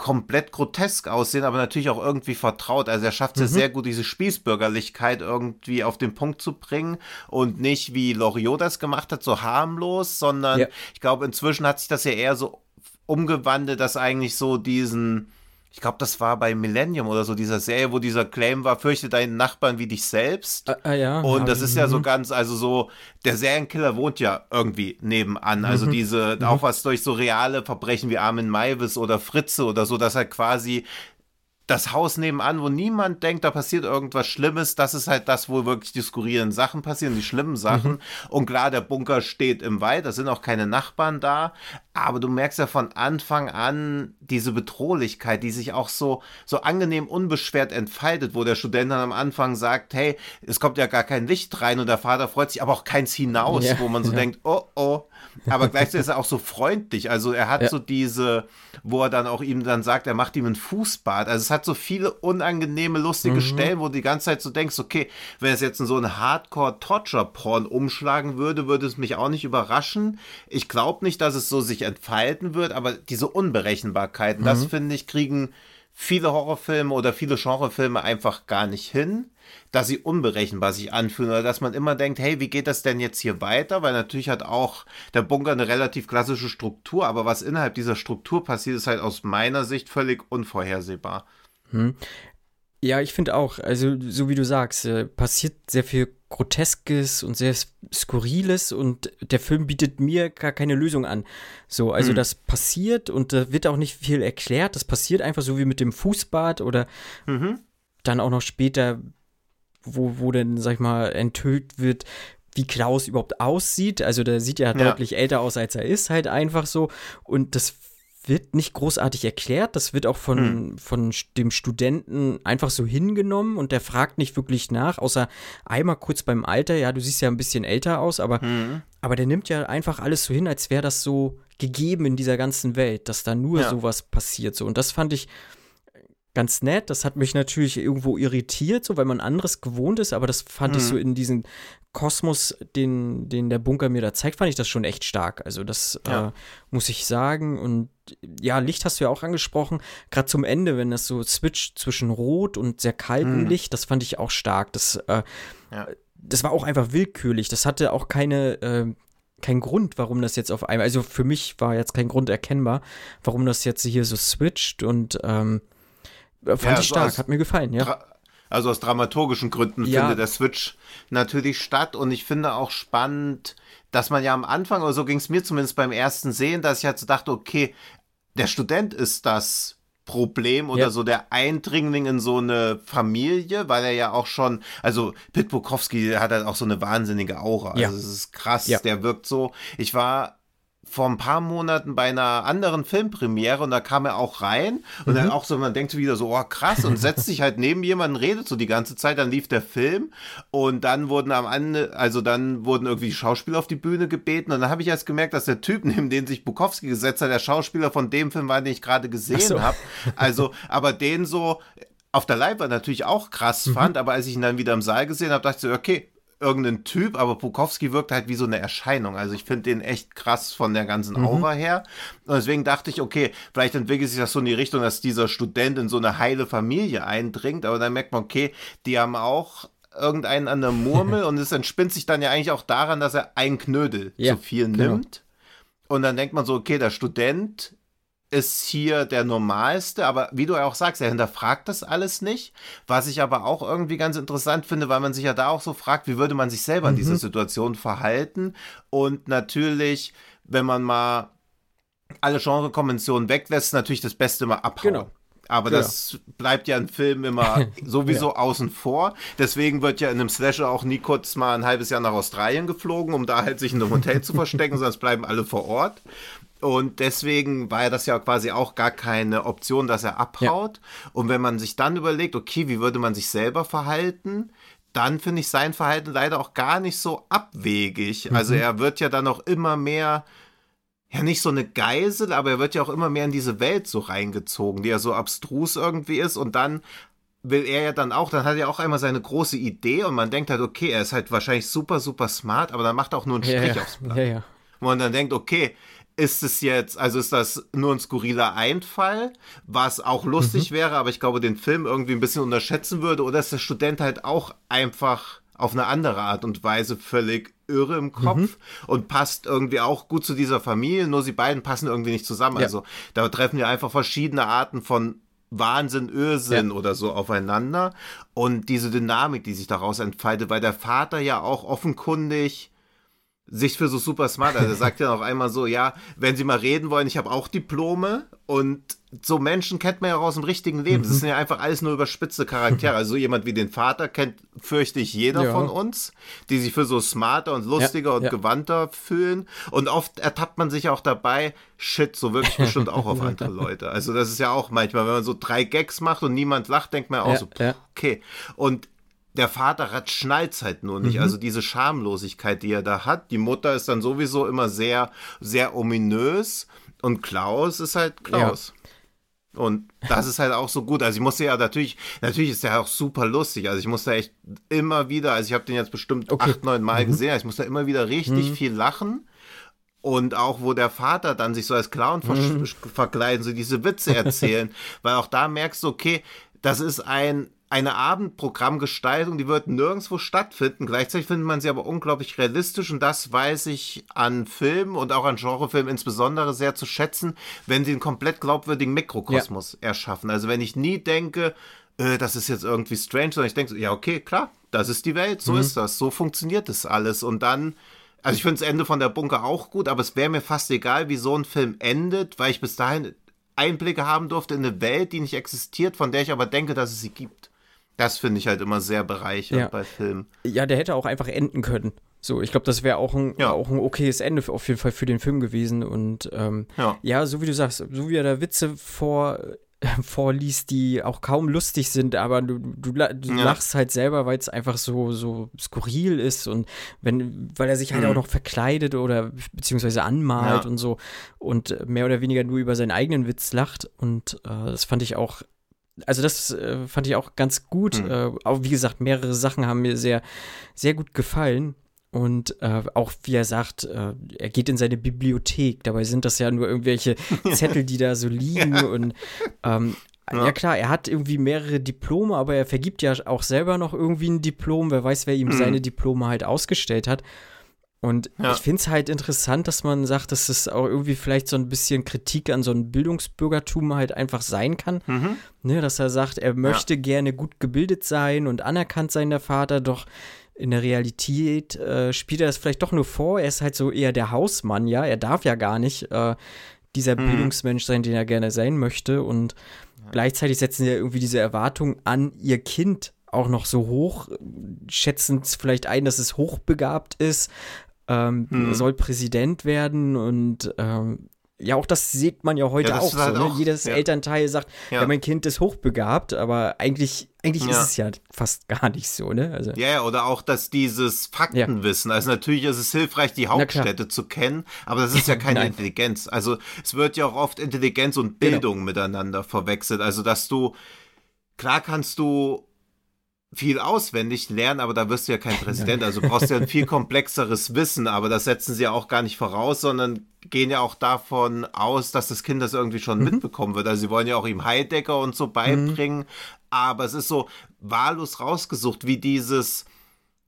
komplett grotesk aussehen, aber natürlich auch irgendwie vertraut. Also er schafft es ja sehr gut, diese Spießbürgerlichkeit irgendwie auf den Punkt zu bringen und nicht wie Loriot das gemacht hat, so harmlos, sondern Ja. ich glaube, inzwischen hat sich das ja eher so umgewandelt, dass eigentlich so diesen, ich glaube, das war bei Millennium oder so, dieser Serie, wo dieser Claim war, fürchte deinen Nachbarn wie dich selbst. Ah, ah, ja. Und das ist ja so mhm. ganz, also so, der Serienkiller wohnt ja irgendwie nebenan. Also Mhm. diese, auch was durch so reale Verbrechen wie Armin Maivis oder Fritze oder so, dass er quasi das Haus nebenan, wo niemand denkt, da passiert irgendwas Schlimmes, das ist halt das, wo wirklich die skurrilen Sachen passieren, die schlimmen Sachen. Mhm. Und klar, der Bunker steht im Wald, da sind auch keine Nachbarn da, aber du merkst ja von Anfang an diese Bedrohlichkeit, die sich auch so, so angenehm unbeschwert entfaltet, wo der Student dann am Anfang sagt, hey, es kommt ja gar kein Licht rein und der Vater freut sich, aber auch keins hinaus, Ja, wo man so ja. denkt, oh oh. Aber gleichzeitig ist er auch so freundlich. Also er hat Ja. so diese, wo er dann auch ihm dann sagt, er macht ihm ein Fußbad. Also es hat so viele unangenehme, lustige Mhm. Stellen, wo du die ganze Zeit so denkst, okay, wenn es jetzt in so einen Hardcore-Torture-Porn umschlagen würde, würde es mich auch nicht überraschen. Ich glaube nicht, dass es so sich entfalten wird, aber diese Unberechenbarkeiten, das Mhm. finde ich, kriegen viele Horrorfilme oder viele Genrefilme einfach gar nicht hin, dass sie unberechenbar sich anfühlen oder dass man immer denkt, hey, wie geht das denn jetzt hier weiter? Weil natürlich hat auch der Bunker eine relativ klassische Struktur, aber was innerhalb dieser Struktur passiert, ist halt aus meiner Sicht völlig unvorhersehbar. Ja, ich finde auch, also so wie du sagst, äh, passiert sehr viel Groteskes und sehr Skurriles und der Film bietet mir gar keine Lösung an. So, also Hm. das passiert und da wird auch nicht viel erklärt. Das passiert einfach so wie mit dem Fußbad oder Mhm. dann auch noch später, wo, wo dann, sag ich mal, enthüllt wird, wie Klaus überhaupt aussieht. Also der sieht ja, Ja. deutlich älter aus, als er ist, halt einfach so. Und das wird nicht großartig erklärt. Das wird auch von, Hm. von dem Studenten einfach so hingenommen und der fragt nicht wirklich nach, außer einmal kurz beim Alter. Ja, du siehst ja ein bisschen älter aus, aber, Mhm. aber der nimmt ja einfach alles so hin, als wäre das so gegeben in dieser ganzen Welt, dass da nur Ja. sowas passiert. So. Und das fand ich ganz nett. Das hat mich natürlich irgendwo irritiert, so weil man anderes gewohnt ist, aber das fand ich Mhm. so in diesen Kosmos, den, den der Bunker mir da zeigt, fand ich das schon echt stark. Also das Ja. äh, muss ich sagen. Und ja, Licht hast du ja auch angesprochen. Gerade zum Ende, wenn das so switcht zwischen Rot und sehr kaltem Mhm. Licht, das fand ich auch stark. Das, äh, Ja. das war auch einfach willkürlich. Das hatte auch keine, äh, kein Grund, warum das jetzt auf einmal, also für mich war jetzt kein Grund erkennbar, warum das jetzt hier so switcht und ähm, fand Ja, ich stark, als hat mir gefallen, ja. Also aus dramaturgischen Gründen Ja. findet der Switch natürlich statt und ich finde auch spannend, dass man ja am Anfang, oder so ging es mir zumindest beim ersten Sehen, dass ich halt so dachte, okay, der Student ist das Problem oder Ja. so der Eindringling in so eine Familie, weil er ja auch schon, also Pit Bukowski hat halt auch so eine wahnsinnige Aura. Ja. Also es ist krass, Ja. der wirkt so. Ich war vor ein paar Monaten bei einer anderen Filmpremiere und da kam er auch rein und Mhm. dann auch so, man denkt wieder so, oh krass und setzt sich halt neben jemanden, redet so die ganze Zeit, dann lief der Film und dann wurden am Ende, also dann wurden irgendwie Schauspieler auf die Bühne gebeten und dann habe ich erst gemerkt, dass der Typ, neben den sich Bukowski gesetzt hat, der Schauspieler von dem Film war, den ich gerade gesehen so. habe. Also, aber den so auf der Leinwand natürlich auch krass Mhm. fand, aber als ich ihn dann wieder im Saal gesehen habe, dachte ich so, okay, irgendein Typ, aber Bukowski wirkt halt wie so eine Erscheinung. Also ich finde den echt krass von der ganzen Mhm. Aura her. Und deswegen dachte ich, okay, vielleicht entwickelt sich das so in die Richtung, dass dieser Student in so eine heile Familie eindringt, aber dann merkt man, okay, die haben auch irgendeinen an der Murmel und es entspinnt sich dann ja eigentlich auch daran, dass er einen Knödel Ja, zu viel genau. nimmt. Und dann denkt man so, okay, der Student ist hier der normalste, aber wie du ja auch sagst, er hinterfragt das alles nicht. Was ich aber auch irgendwie ganz interessant finde, weil man sich ja da auch so fragt, wie würde man sich selber in dieser Situation verhalten? Und natürlich, wenn man mal alle Genrekonventionen weglässt, natürlich das Beste immer abhauen. Genau. Aber Genau. das bleibt ja in Filmen immer sowieso außen vor. Deswegen wird ja in einem Slasher auch nie kurz mal ein halbes Jahr nach Australien geflogen, um da halt sich in einem Hotel zu verstecken, es bleiben alle vor Ort. Und deswegen war ja das ja quasi auch gar keine Option, dass er abhaut. Und wenn man sich dann überlegt, okay, wie würde man sich selber verhalten, dann finde ich sein Verhalten leider auch gar nicht so abwegig. Also er wird ja dann auch immer mehr, ja nicht so eine Geisel, aber er wird ja auch immer mehr in diese Welt so reingezogen, die ja so abstrus irgendwie ist. Und dann will er ja dann auch, dann hat er auch einmal seine große Idee und man denkt halt, okay, er ist halt wahrscheinlich super, super smart, aber dann macht er auch nur einen Ja, Strich ja, aufs Blatt ja, ja. wo man dann denkt, okay, ist es jetzt, also ist das nur ein skurriler Einfall, was auch lustig wäre, aber ich glaube, den Film irgendwie ein bisschen unterschätzen würde, oder ist der Student halt auch einfach auf eine andere Art und Weise völlig irre im Kopf und passt irgendwie auch gut zu dieser Familie, nur sie beiden passen irgendwie nicht zusammen. Ja. Also da treffen ja einfach verschiedene Arten von Wahnsinn, Irrsinn Ja. oder so aufeinander und diese Dynamik, die sich daraus entfaltet, weil der Vater ja auch offenkundig sich für so super smart. Also er sagt ja noch einmal so, ja, wenn Sie mal reden wollen, ich habe auch Diplome und so Menschen kennt man ja auch aus dem richtigen Leben. Mhm. Das sind ja einfach alles nur überspitzte Charaktere. Also so jemand wie den Vater kennt, fürchte ich, jeder Ja. von uns, die sich für so smarter und lustiger Ja, und ja. gewandter fühlen. Und oft ertappt man sich auch dabei, shit, so wirklich bestimmt auch auf andere Leute. Also das ist ja auch manchmal, wenn man so drei Gags macht und niemand lacht, denkt man auch so, ja. okay. Und der Vater hat schnallt's halt nur Mhm. nicht. Also diese Schamlosigkeit, die er da hat. Die Mutter ist dann sowieso immer sehr, sehr ominös. Und Klaus ist halt Klaus. Und das ist halt auch so gut. Also ich musste ja natürlich, natürlich ist der auch super lustig. Also ich musste echt immer wieder, also ich habe den jetzt bestimmt Okay. acht, neun Mal gesehen. Also ich musste immer wieder richtig viel lachen. Und auch, wo der Vater dann sich so als Clown ver verkleiden, so diese Witze erzählen. Weil auch da merkst du, okay, das ist ein, eine Abendprogrammgestaltung, die wird nirgendwo stattfinden. Gleichzeitig findet man sie aber unglaublich realistisch und das weiß ich an Filmen und auch an Genrefilmen insbesondere sehr zu schätzen, wenn sie einen komplett glaubwürdigen Mikrokosmos erschaffen. Also wenn ich nie denke, äh, das ist jetzt irgendwie strange, sondern ich denke, so, ja, okay, klar, das ist die Welt, so ist das, so funktioniert das alles. Und dann, also ich finde das Ende von der Bunker auch gut, aber es wäre mir fast egal, wie so ein Film endet, weil ich bis dahin Einblicke haben durfte in eine Welt, die nicht existiert, von der ich aber denke, dass es sie gibt. Das finde ich halt immer sehr bereichernd Ja. bei Filmen. Ja, der hätte auch einfach enden können. So, ich glaube, das wäre auch ein, Ja. auch ein okayes Ende auf jeden Fall für den Film gewesen. Und ähm, Ja. ja, so wie du sagst, so wie er da Witze vor, vorliest, die auch kaum lustig sind, aber du, du, du Ja. lachst halt selber, weil es einfach so, so skurril ist und wenn, weil er sich halt auch noch verkleidet oder beziehungsweise anmalt Mhm. Und so und mehr oder weniger nur über seinen eigenen Witz lacht und äh, das fand ich auch also das äh, fand ich auch ganz gut. Mhm. Äh, auch wie gesagt, mehrere Sachen haben mir sehr, sehr gut gefallen. Und äh, auch wie er sagt, äh, er geht in seine Bibliothek. Dabei sind das ja nur irgendwelche Zettel, die da so liegen. Und ähm, ja. Ja. klar, er hat irgendwie mehrere Diplome, aber er vergibt ja auch selber noch irgendwie ein Diplom. Wer weiß, wer ihm Mhm. seine Diplome halt ausgestellt hat. Und Ja. ich finde es halt interessant, dass man sagt, dass es auch irgendwie vielleicht so ein bisschen Kritik an so einem Bildungsbürgertum halt einfach sein kann. Mhm. Ne, dass er sagt, er möchte gerne gut gebildet sein und anerkannt sein, der Vater, doch in der Realität äh, spielt er das vielleicht doch nur vor. Er ist halt so eher der Hausmann, ja. Er darf ja gar nicht äh, dieser Mhm. Bildungsmensch sein, den er gerne sein möchte. Und gleichzeitig setzen sie ja irgendwie diese Erwartung an ihr Kind auch noch so hoch, schätzen es vielleicht ein, dass es hochbegabt ist, ähm, Mhm. soll Präsident werden und ähm, ja, auch das sieht man ja heute Ja, auch halt so. Ne? auch- Jedes ja. Elternteil sagt, ja. Ja. mein Kind ist hochbegabt, aber eigentlich, eigentlich ist es ja fast gar nicht so, ne? Also, Ja, oder auch, dass dieses Faktenwissen, also natürlich ist es hilfreich, die. Hauptstädte zu kennen, aber das ist ja keine. Intelligenz. Also es wird ja auch oft Intelligenz und Genau. Bildung miteinander verwechselt. Also dass du, klar kannst du viel auswendig lernen, aber da wirst du ja kein Präsident. Also brauchst du ja ein viel komplexeres Wissen, aber das setzen sie ja auch gar nicht voraus, sondern gehen ja auch davon aus, dass das Kind das irgendwie schon mitbekommen wird. Also sie wollen ja auch ihm Heidegger und so beibringen, aber es ist so wahllos rausgesucht, wie dieses,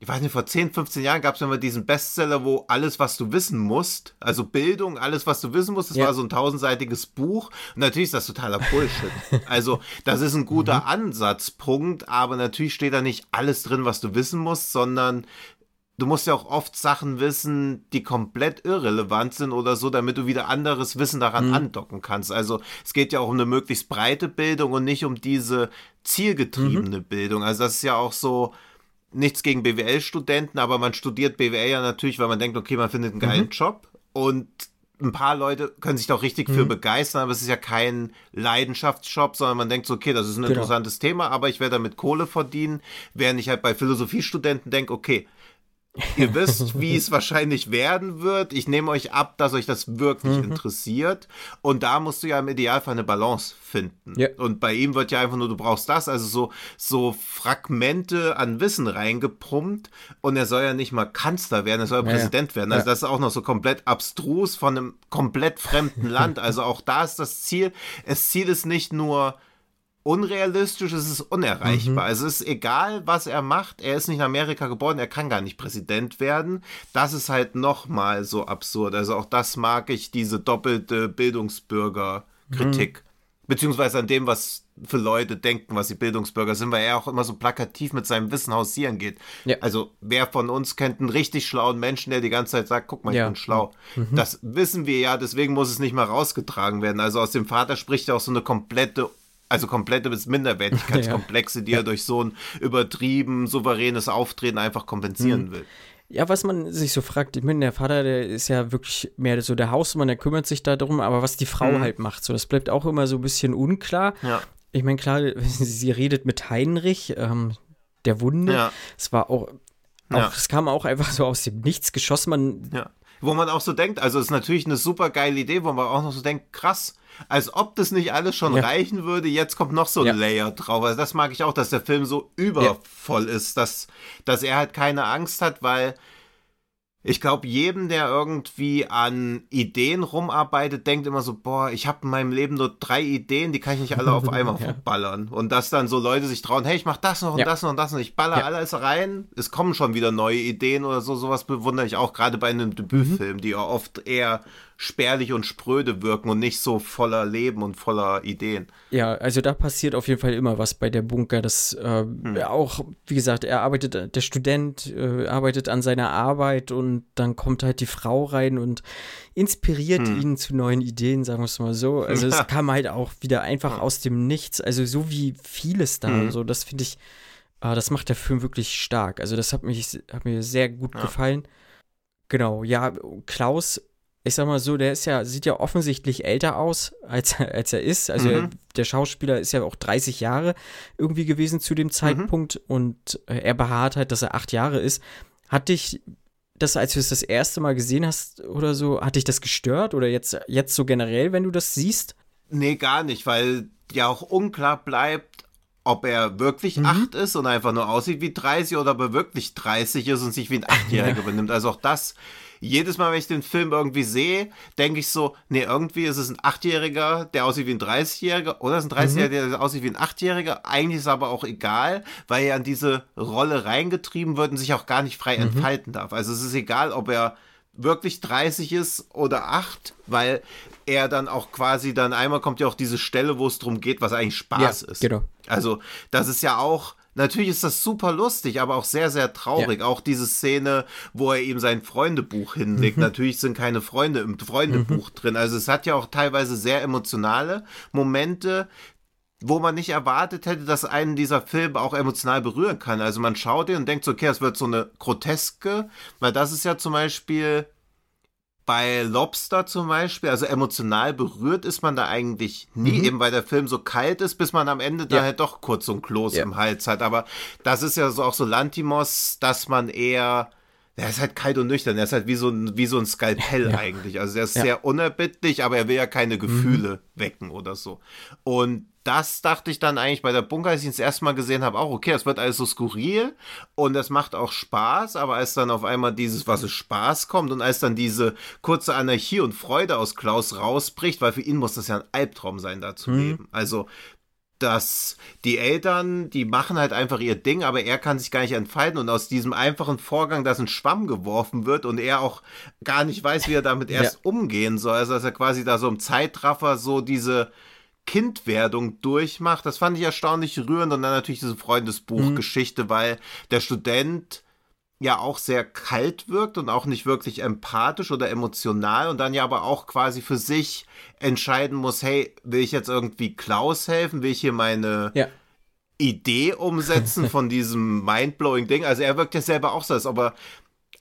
ich weiß nicht, vor 10, 15 Jahren gab es immer diesen Bestseller, wo alles, was du wissen musst, also Bildung, alles, was du wissen musst, das Ja. war so ein tausendseitiges Buch. Und natürlich ist das totaler Bullshit. also, das ist ein guter Ansatzpunkt, aber natürlich steht da nicht alles drin, was du wissen musst, sondern du musst ja auch oft Sachen wissen, die komplett irrelevant sind oder so, damit du wieder anderes Wissen daran andocken kannst. Also es geht ja auch um eine möglichst breite Bildung und nicht um diese zielgetriebene Bildung. Also das ist ja auch so nichts gegen BWL-Studenten, aber man studiert BWL ja natürlich, weil man denkt, okay, man findet einen geilen Job. Und ein paar Leute können sich doch richtig für begeistern, aber es ist ja kein Leidenschaftsjob, sondern man denkt so, okay, das ist ein Genau. interessantes Thema, aber ich werde damit Kohle verdienen, während ich halt bei Philosophiestudenten denke, okay, Ihr wisst, wie es wahrscheinlich werden wird. Ich nehme euch ab, dass euch das wirklich Mhm. interessiert. Und da musst du ja im Idealfall eine Balance finden. Ja. Und bei ihm wird ja einfach nur, du brauchst das, also so, so Fragmente an Wissen reingepumpt. Und er soll ja nicht mal Kanzler werden, er soll Ja, ja. Präsident werden. Also Ja. das ist auch noch so komplett abstrus von einem komplett fremden Land. Also auch da ist das Ziel. Das Ziel ist nicht nur unrealistisch, es ist unerreichbar. Mhm. Es ist egal, was er macht. Er ist nicht in Amerika geboren, er kann gar nicht Präsident werden. Das ist halt nochmal so absurd. Also auch das mag ich, diese doppelte Bildungsbürgerkritik. Mhm. Beziehungsweise an dem, was für Leute denken, was die Bildungsbürger sind, weil er auch immer so plakativ mit seinem Wissen hausieren geht. Ja. Also wer von uns kennt einen richtig schlauen Menschen, der die ganze Zeit sagt, guck mal, ich Ja. Mhm. bin schlau. Das wissen wir ja, deswegen muss es nicht mal rausgetragen werden. Also aus dem Vater spricht ja auch so eine komplette also komplette bis Minderwertigkeitskomplexe, die er durch so ein übertrieben souveränes Auftreten einfach kompensieren Mhm. will. Ja, was man sich so fragt, ich meine, der Vater, der ist ja wirklich mehr so der Hausmann, der kümmert sich darum, aber was die Frau halt macht, so, das bleibt auch immer so ein bisschen unklar. Ja. Ich meine, klar, sie redet mit Heinrich, ähm, der Wunde. Ja. Es war auch, Ja. auch, es kam auch einfach so aus dem Nichts geschossen. Man, Ja. Wo man auch so denkt, also es ist natürlich eine super geile Idee, wo man auch noch so denkt, krass, als ob das nicht alles schon Ja. reichen würde, jetzt kommt noch so ein Ja. Layer drauf. Also das mag ich auch, dass der Film so übervoll ist, dass, dass er halt keine Angst hat, weil ich glaube, jedem, der irgendwie an Ideen rumarbeitet, denkt immer so, boah, ich habe in meinem Leben nur drei Ideen, die kann ich nicht alle auf einmal Ja. verballern. Und dass dann so Leute sich trauen, hey, ich mach das noch und Ja. das noch und das noch, ich baller Ja. alles rein. Es kommen schon wieder neue Ideen oder so, sowas bewundere ich auch gerade bei einem Debütfilm, die ja oft eher spärlich und spröde wirken und nicht so voller Leben und voller Ideen. ja, also da passiert auf jeden Fall immer was bei der Bunker. Das äh, auch, wie gesagt, er arbeitet, der Student äh, arbeitet an seiner Arbeit und dann kommt halt die Frau rein und inspiriert ihn zu neuen Ideen, sagen wir es mal so. Also es Ja. kam halt auch wieder einfach aus dem Nichts. Also so wie vieles da. So, das finde ich, äh, das macht der Film wirklich stark. Also das hat mich, hat mir sehr gut gefallen. Genau, ja, Klaus, ich sag mal so, der ist ja, sieht ja offensichtlich älter aus, als, als er ist. Also er, der Schauspieler ist ja auch 30 Jahre irgendwie gewesen zu dem Zeitpunkt und äh, er beharrt halt, dass er acht Jahre ist. Hat dich das, als du es das erste Mal gesehen hast oder so, hat dich das gestört? Oder jetzt, jetzt so generell, wenn du das siehst? Nee, gar nicht, weil ja auch unklar bleibt, ob er wirklich acht ist und einfach nur aussieht wie 30 oder ob er wirklich 30 ist und sich wie ein Achtjähriger benimmt. Also auch das, jedes Mal, wenn ich den Film irgendwie sehe, denke ich so, nee, irgendwie ist es ein Achtjähriger, der aussieht wie ein 30-Jähriger oder es ist ein 30-Jähriger, der aussieht wie ein Achtjähriger. Eigentlich ist es aber auch egal, weil er an diese Rolle reingetrieben wird und sich auch gar nicht frei entfalten darf. Also es ist egal, ob er wirklich 30 ist oder 8, weil er dann auch quasi dann einmal kommt ja auch diese Stelle, wo es darum geht, was eigentlich Spaß Ja, ist. genau. Also, das ist ja auch Natürlich ist das super lustig, aber auch sehr, sehr traurig. Ja. Auch diese Szene, wo er ihm sein Freundebuch hinlegt. Mhm. Natürlich sind keine Freunde im Freundebuch mhm. drin. Also es hat ja auch teilweise sehr emotionale Momente, wo man nicht erwartet hätte, dass einen dieser Filme auch emotional berühren kann. Also man schaut ihn und denkt so, okay, es wird so eine groteske, weil das ist ja zum Beispiel bei Lobster zum Beispiel, also emotional berührt ist man da eigentlich nie, mhm. eben weil der Film so kalt ist, bis man am Ende ja. da halt doch kurz so ein Kloß ja. im Hals hat. Aber das ist ja so auch so Lantimos, dass man eher er ist halt kalt und nüchtern. Er ist halt wie so ein, wie so ein Skalpell ja. eigentlich. Also er ist ja. sehr unerbittlich, aber er will ja keine Gefühle mhm. wecken oder so. Und das dachte ich dann eigentlich bei der Bunker, als ich ihn das erste Mal gesehen habe, auch, okay, es wird alles so skurril und es macht auch Spaß, aber als dann auf einmal dieses, was es Spaß kommt und als dann diese kurze Anarchie und Freude aus Klaus rausbricht, weil für ihn muss das ja ein Albtraum sein, da zu mhm. leben. Also dass die Eltern, die machen halt einfach ihr Ding, aber er kann sich gar nicht entfalten und aus diesem einfachen Vorgang, dass ein Schwamm geworfen wird und er auch gar nicht weiß, wie er damit erst ja. umgehen soll, also dass er quasi da so im Zeitraffer so diese Kindwerdung durchmacht, das fand ich erstaunlich rührend und dann natürlich diese Freundesbuchgeschichte, mhm. weil der Student ja auch sehr kalt wirkt und auch nicht wirklich empathisch oder emotional und dann ja aber auch quasi für sich entscheiden muss, hey, will ich jetzt irgendwie Klaus helfen? Will ich hier meine ja. Idee umsetzen von diesem mindblowing Ding? Also er wirkt ja selber auch so, als ob er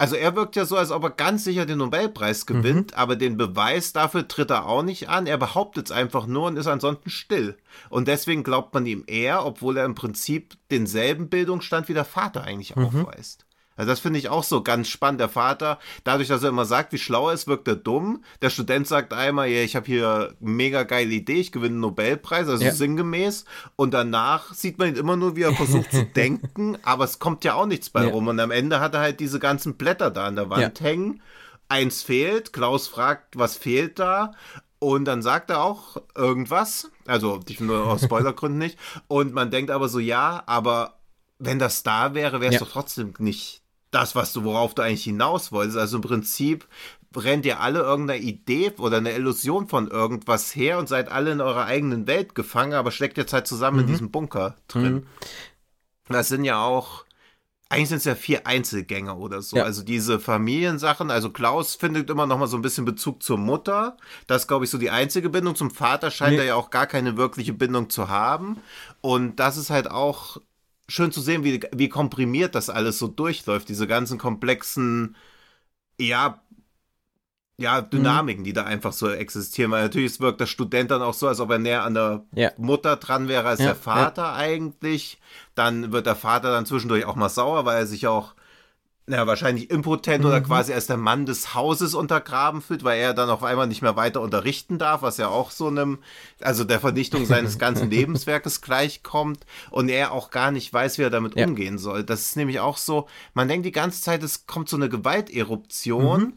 also er wirkt ja so, als ob er ganz sicher den Nobelpreis gewinnt, mhm. aber den Beweis dafür tritt er auch nicht an. Er behauptet es einfach nur und ist ansonsten still. Und deswegen glaubt man ihm eher, obwohl er im Prinzip denselben Bildungsstand wie der Vater eigentlich mhm. aufweist. Also das finde ich auch so ganz spannend. Der Vater, dadurch, dass er immer sagt, wie schlau er ist, wirkt er dumm. Der Student sagt einmal, ja, ich habe hier mega geile Idee, ich gewinne einen Nobelpreis, also ja. sinngemäß. Und danach sieht man ihn immer nur, wie er versucht zu denken, aber es kommt ja auch nichts bei ja. rum. Und am Ende hat er halt diese ganzen Blätter da an der Wand ja. hängen. Eins fehlt, Klaus fragt, was fehlt da? Und dann sagt er auch irgendwas, also ich nur aus Spoilergründen nicht. Und man denkt aber so, ja, aber wenn das da wäre, wäre es doch trotzdem nicht das, was du, worauf du eigentlich hinaus wolltest. Also im Prinzip rennt ihr alle irgendeiner Idee oder eine Illusion von irgendwas her und seid alle in eurer eigenen Welt gefangen, aber steckt jetzt halt zusammen mhm. in diesem Bunker drin. Mhm. Das sind ja auch, eigentlich sind es ja vier Einzelgänger oder so. Ja. Also diese Familiensachen, also Klaus findet immer noch mal so ein bisschen Bezug zur Mutter. Das ist, glaube ich, so die einzige Bindung. Zum Vater scheint nee. er ja auch gar keine wirkliche Bindung zu haben. Und das ist halt auch schön zu sehen, wie, wie komprimiert das alles so durchläuft, diese ganzen komplexen, ja, ja, Dynamiken, mhm. die da einfach so existieren. Weil natürlich wirkt der Student dann auch so, als ob er näher an der ja. Mutter dran wäre als ja, der Vater ja. eigentlich. Dann wird der Vater dann zwischendurch auch mal sauer, weil er sich auch ja, wahrscheinlich impotent mhm. oder quasi als der Mann des Hauses untergraben fühlt, weil er dann auf einmal nicht mehr weiter unterrichten darf, was ja auch so einem, also der Vernichtung seines ganzen Lebenswerkes gleichkommt und er auch gar nicht weiß, wie er damit ja. umgehen soll. Das ist nämlich auch so, man denkt die ganze Zeit, es kommt so eine Gewalteruption, mhm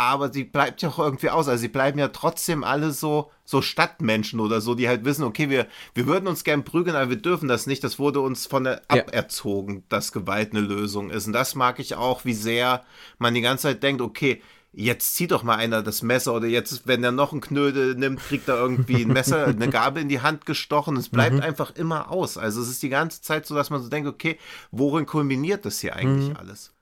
aber sie bleibt ja auch irgendwie aus. Also sie bleiben ja trotzdem alle so, so Stadtmenschen oder so, die halt wissen, okay, wir, wir würden uns gern prügeln, aber wir dürfen das nicht. Das wurde uns von der ja. aberzogen, dass Gewalt eine Lösung ist. Und das mag ich auch, wie sehr man die ganze Zeit denkt, okay, jetzt zieht doch mal einer das Messer oder jetzt, wenn er noch einen Knödel nimmt, kriegt er irgendwie ein Messer, eine Gabel in die Hand gestochen. Es bleibt mhm. einfach immer aus. Also es ist die ganze Zeit so, dass man so denkt, okay, worin kulminiert das hier eigentlich mhm. alles?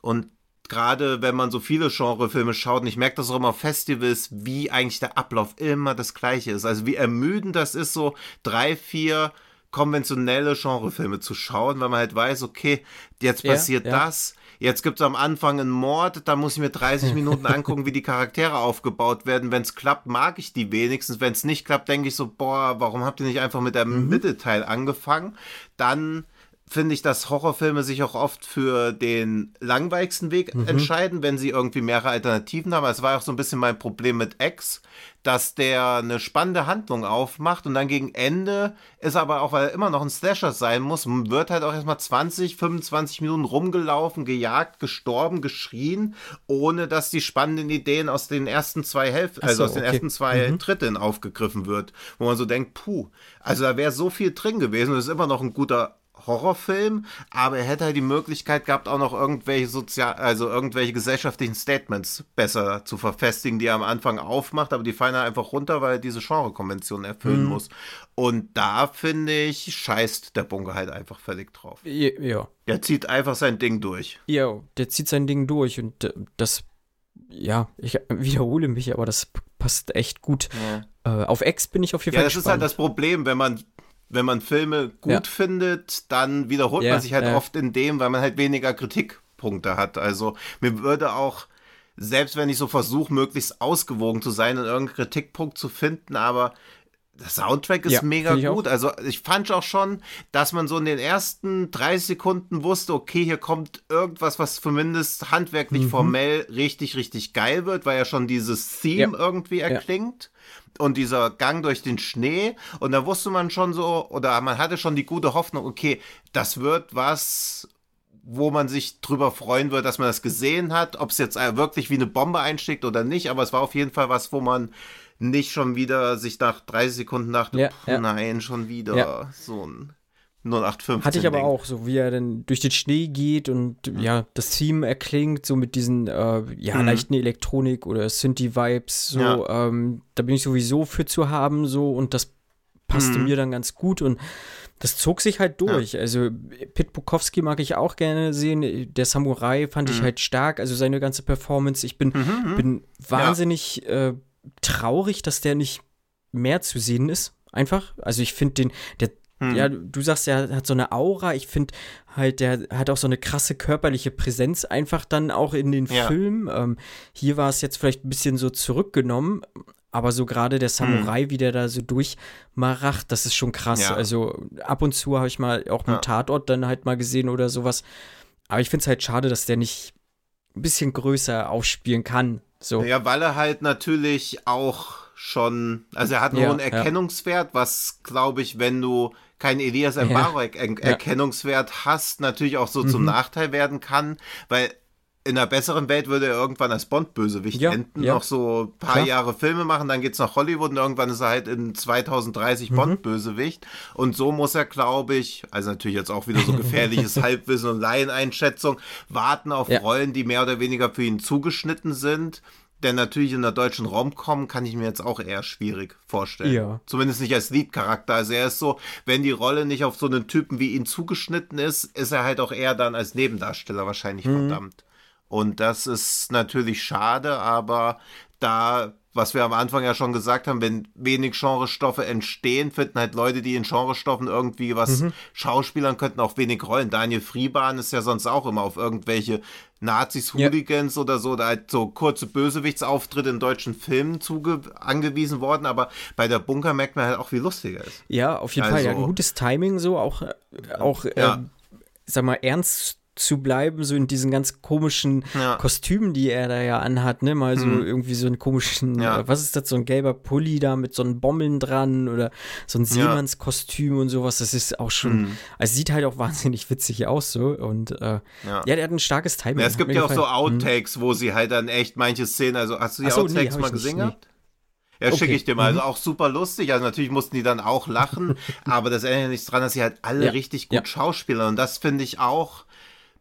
Und gerade wenn man so viele Genrefilme schaut, und ich merke das auch immer auf Festivals, wie eigentlich der Ablauf immer das gleiche ist. Also wie ermüdend das ist, so drei, vier konventionelle Genrefilme zu schauen, weil man halt weiß, okay, jetzt passiert ja, ja. das, jetzt gibt es am Anfang einen Mord, da muss ich mir 30 Minuten angucken, wie die Charaktere aufgebaut werden. Wenn es klappt, mag ich die wenigstens. Wenn es nicht klappt, denke ich so, boah, warum habt ihr nicht einfach mit dem mhm. Mittelteil angefangen? Dann finde ich, dass Horrorfilme sich auch oft für den langweiligsten Weg mhm. entscheiden, wenn sie irgendwie mehrere Alternativen haben. Es war auch so ein bisschen mein Problem mit X, dass der eine spannende Handlung aufmacht und dann gegen Ende ist aber auch, weil er immer noch ein Slasher sein muss, wird halt auch erstmal 20, 25 Minuten rumgelaufen, gejagt, gestorben, geschrien, ohne dass die spannenden Ideen aus den ersten zwei Hälften, also so, aus den okay. ersten zwei mhm. Dritteln aufgegriffen wird, wo man so denkt, puh, also da wäre so viel drin gewesen und ist immer noch ein guter Horrorfilm, aber er hätte halt die Möglichkeit gehabt, auch noch irgendwelche sozial, also irgendwelche gesellschaftlichen Statements besser zu verfestigen, die er am Anfang aufmacht, aber die fallen halt einfach runter, weil er diese Genrekonvention erfüllen mhm. muss. Und da finde ich, scheißt der Bunker halt einfach völlig drauf. Ja. Der zieht einfach sein Ding durch. Ja, der zieht sein Ding durch und äh, das, ja, ich wiederhole mich, aber das passt echt gut. Ja. Äh, auf X bin ich auf jeden Fall. Ja, das gespannt. ist halt das Problem, wenn man wenn man Filme gut ja. findet, dann wiederholt ja, man sich halt ja. oft in dem, weil man halt weniger Kritikpunkte hat. Also mir würde auch, selbst wenn ich so versuche, möglichst ausgewogen zu sein und irgendeinen Kritikpunkt zu finden, aber der Soundtrack ist mega gut. Auch. Also ich fand auch schon, dass man so in den ersten drei Sekunden wusste, okay, hier kommt irgendwas, was zumindest handwerklich mhm. formell richtig, richtig geil wird, weil ja schon dieses Theme irgendwie erklingt und dieser Gang durch den Schnee. Und da wusste man schon so, oder man hatte schon die gute Hoffnung, okay, das wird was, wo man sich drüber freuen wird, dass man das gesehen hat. Ob es jetzt wirklich wie eine Bombe einschlägt oder nicht, aber es war auf jeden Fall was, wo man nicht schon wieder sich nach 30 Sekunden dachte, ja, ja. nein, schon wieder ja. so ein 0815. Hatte ich aber auch, so wie er dann durch den Schnee geht und mhm. ja, das Theme erklingt, so mit diesen äh, ja, mhm. leichten Elektronik oder Synthie-Vibes, so, ja. ähm, da bin ich sowieso für zu haben, so und das passte mhm. mir dann ganz gut und das zog sich halt durch. Ja. Also Pit Bukowski mag ich auch gerne sehen. Der Samurai fand ich mhm. halt stark, also seine ganze Performance. Ich bin, mhm, mhm. bin wahnsinnig ja. äh, traurig, dass der nicht mehr zu sehen ist. Einfach. Also ich finde den, der hm. Ja, du sagst, er hat so eine Aura. Ich finde halt, der hat auch so eine krasse körperliche Präsenz einfach dann auch in den ja. Filmen. Ähm, hier war es jetzt vielleicht ein bisschen so zurückgenommen, aber so gerade der Samurai, hm. wie der da so durchmaracht, das ist schon krass. Ja. Also ab und zu habe ich mal auch einen ja. Tatort dann halt mal gesehen oder sowas. Aber ich finde es halt schade, dass der nicht ein bisschen größer aufspielen kann. So. Ja, weil er halt natürlich auch schon, also er hat nur ja, einen Erkennungswert, was glaube ich, wenn du keinen Elias Mbarek ja. Erkennungswert ja. hast, natürlich auch so mhm. zum Nachteil werden kann, weil in einer besseren Welt würde er irgendwann als Bond-Bösewicht ja, enden, ja. noch so ein paar Klar. Jahre Filme machen, dann geht's nach Hollywood und irgendwann ist er halt in 2030 mhm. Bond-Bösewicht. Und so muss er, glaube ich, also natürlich jetzt auch wieder so gefährliches Halbwissen und Laieneinschätzung, warten auf ja. Rollen, die mehr oder weniger für ihn zugeschnitten sind. Denn natürlich in der deutschen Romcom kann ich mir jetzt auch eher schwierig vorstellen. Ja. Zumindest nicht als Lead-Charakter. Also er ist so, wenn die Rolle nicht auf so einen Typen wie ihn zugeschnitten ist, ist er halt auch eher dann als Nebendarsteller wahrscheinlich mhm. verdammt. Und das ist natürlich schade, aber da was wir am Anfang ja schon gesagt haben, wenn wenig Genrestoffe entstehen, finden halt Leute, die in Genrestoffen irgendwie was mhm. Schauspielern könnten, auch wenig Rollen. Daniel Friebahn ist ja sonst auch immer auf irgendwelche Nazis, Hooligans ja. oder so, da halt so kurze Bösewichtsauftritte in deutschen Filmen zuge angewiesen worden, aber bei der Bunker merkt man halt auch, wie lustiger ist. Ja, auf jeden also, Fall. Ja, ein gutes Timing so, auch, auch ja. äh, sag mal, ernst zu bleiben, so in diesen ganz komischen ja. Kostümen, die er da ja anhat, ne? Mal so mhm. irgendwie so einen komischen, ja. was ist das, so ein gelber Pulli da mit so einem Bommeln dran oder so ein Seemannskostüm und sowas. Das ist auch schon, mhm. also sieht halt auch wahnsinnig witzig aus so und äh, ja. der hat ein starkes Timing. es gibt ja auch so Outtakes, mhm. wo sie halt dann echt manche Szenen, also hast du die so, Outtakes nee, mal gesehen gehabt? Ja, okay. schicke ich dir mal. Also auch super lustig. Also natürlich mussten die dann auch lachen, aber das ändert nichts dran, dass sie halt alle ja. richtig gut ja. schauspielern. Und das finde ich auch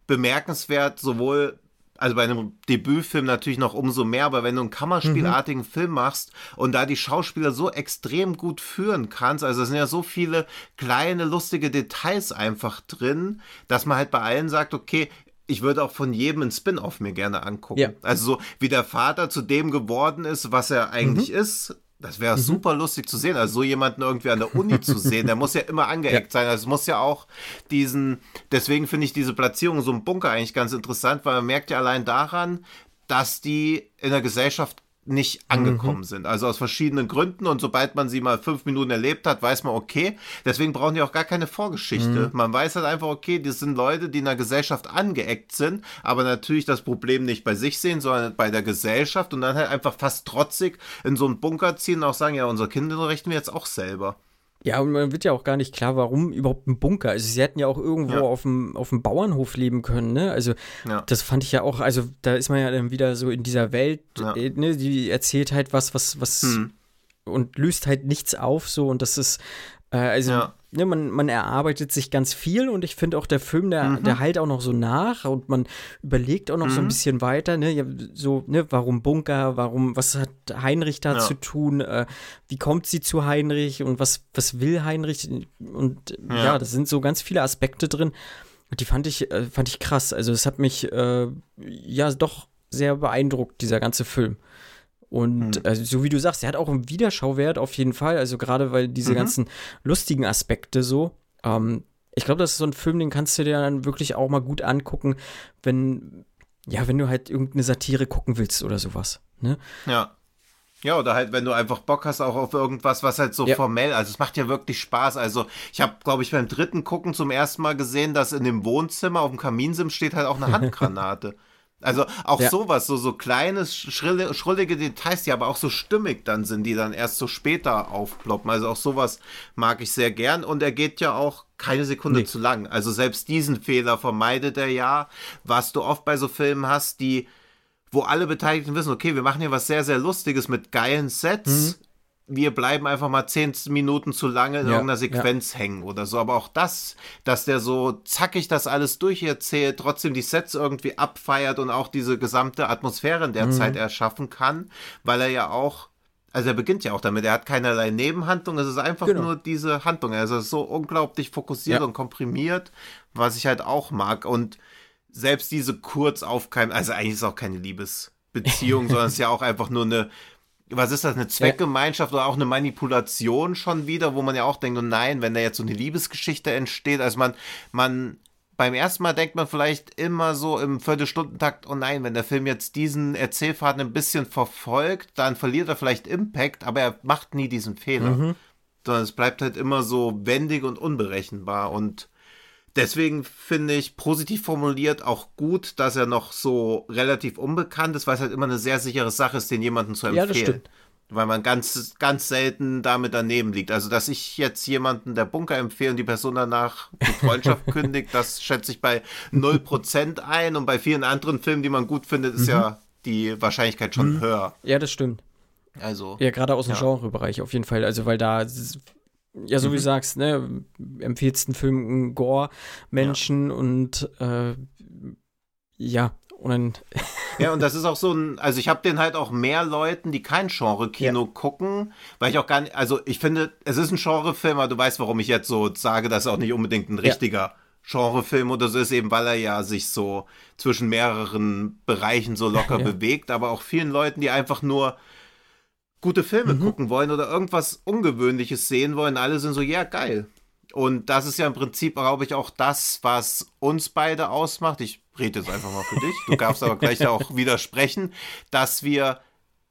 bemerkenswert, sowohl also bei einem Debütfilm natürlich noch umso mehr, aber wenn du einen Kammerspielartigen mhm. Film machst und da die Schauspieler so extrem gut führen kannst, also es sind ja so viele kleine, lustige Details einfach drin, dass man halt bei allen sagt, okay, ich würde auch von jedem einen Spin-off mir gerne angucken. Ja. Also so wie der Vater zu dem geworden ist, was er eigentlich mhm. ist, das wäre mhm. super lustig zu sehen. Also so jemanden irgendwie an der Uni zu sehen, der muss ja immer angeeckt ja. sein. Also es muss ja auch diesen, deswegen finde ich diese Platzierung so im Bunker eigentlich ganz interessant, weil man merkt ja allein daran, dass die in der Gesellschaft nicht angekommen mhm. sind. Also aus verschiedenen Gründen und sobald man sie mal fünf Minuten erlebt hat, weiß man, okay, deswegen brauchen die auch gar keine Vorgeschichte. Mhm. Man weiß halt einfach, okay, das sind Leute, die in der Gesellschaft angeeckt sind, aber natürlich das Problem nicht bei sich sehen, sondern bei der Gesellschaft und dann halt einfach fast trotzig in so einen Bunker ziehen und auch sagen, ja, unsere Kinder richten wir jetzt auch selber. Ja, und man wird ja auch gar nicht klar, warum überhaupt ein Bunker. Also sie hätten ja auch irgendwo ja. auf, dem, auf dem Bauernhof leben können, ne? Also ja. das fand ich ja auch, also da ist man ja dann wieder so in dieser Welt, ja. äh, ne? Die erzählt halt was, was, was hm. und löst halt nichts auf so und das ist, äh, also ne, man, man erarbeitet sich ganz viel und ich finde auch der Film, der, Mhm. der halt auch noch so nach und man überlegt auch noch so ein bisschen weiter, ne, ja, so, ne, warum Bunker, warum, was hat Heinrich da Ja. zu tun, äh, wie kommt sie zu Heinrich und was, was will Heinrich und ja. Ja. das sind so ganz viele Aspekte drin die fand ich, äh, fand ich krass, also es hat mich, äh, ja, doch sehr beeindruckt, dieser ganze Film. Und also, so wie du sagst, er hat auch einen Wiederschauwert auf jeden Fall. Also gerade weil diese ganzen lustigen Aspekte so. Ähm, ich glaube, das ist so ein Film, den kannst du dir dann wirklich auch mal gut angucken, wenn ja, wenn du halt irgendeine Satire gucken willst oder sowas. Ne? Ja. Ja, oder halt, wenn du einfach Bock hast, auch auf irgendwas, was halt so Ja. formell, also es macht ja wirklich Spaß. Also ich habe, glaube ich, beim dritten Gucken zum ersten Mal gesehen, dass in dem Wohnzimmer auf dem Kaminsim steht halt auch eine Handgranate. Also auch Ja. sowas, so, so kleine, schrille, schrullige Details, die aber auch so stimmig dann sind, die dann erst so später aufploppen. Also auch sowas mag ich sehr gern und er geht ja auch keine Sekunde Nee. zu lang. Also selbst diesen Fehler vermeidet er ja, was du oft bei so Filmen hast, die wo alle Beteiligten wissen, okay, wir machen hier was sehr, sehr Lustiges mit geilen Sets. Wir bleiben einfach mal zehn Minuten zu lange in Ja, irgendeiner Sequenz hängen oder so. Aber auch das, dass der so zackig das alles durcherzählt, trotzdem die Sets irgendwie abfeiert und auch diese gesamte Atmosphäre in der Zeit erschaffen kann, weil er ja auch, also er beginnt ja auch damit, er hat keinerlei Nebenhandlung, es ist einfach Genau. nur diese Handlung. Also es ist so unglaublich fokussiert Ja. und komprimiert, was ich halt auch mag. Und selbst diese kurz aufkeimen, also eigentlich ist es auch keine Liebesbeziehung, sondern es ist ja auch einfach nur eine, was ist das, eine Zweckgemeinschaft oder auch eine Manipulation schon wieder, wo man ja auch denkt, oh nein, wenn da jetzt so eine Liebesgeschichte entsteht, also man, man, beim ersten Mal denkt man vielleicht immer so im Viertelstundentakt, oh nein, wenn der Film jetzt diesen Erzählfaden ein bisschen verfolgt, dann verliert er vielleicht Impact, aber er macht nie diesen Fehler. Sondern es bleibt halt immer so wendig und unberechenbar und Deswegen finde ich positiv formuliert auch gut, dass er noch so relativ unbekannt ist, weil es halt immer eine sehr sichere Sache ist, den jemanden zu Ja, das empfehlen. stimmt. weil man ganz, ganz selten damit daneben liegt. Also, dass ich jetzt jemanden der Bunker empfehle und die Person danach die Freundschaft kündigt, das schätze ich bei 0% ein. Und bei vielen anderen Filmen, die man gut findet, ist ja die Wahrscheinlichkeit schon höher. Ja, das stimmt. Also, Ja, gerade aus dem Ja. Genrebereich auf jeden Fall. Also, weil da, ja, so wie du sagst, ne, empfiehlst einen Film Gore-Menschen und äh, ja, und dann, Ja, und das ist auch so ein, also ich habe den halt auch mehr Leuten, die kein Genre-Kino gucken, weil ich auch gar nicht, also ich finde, es ist ein Genrefilm, aber du weißt, warum ich jetzt so sage, dass er auch nicht unbedingt ein richtiger Genrefilm oder so ist, eben weil er ja sich so zwischen mehreren Bereichen so locker Ja. bewegt, aber auch vielen Leuten, die einfach nur gute Filme Mhm. gucken wollen oder irgendwas Ungewöhnliches sehen wollen, alle sind so, ja, geil. Und das ist ja im Prinzip, glaube ich, auch das, was uns beide ausmacht. Ich rede jetzt einfach mal für dich. Du darfst aber gleich auch widersprechen, dass wir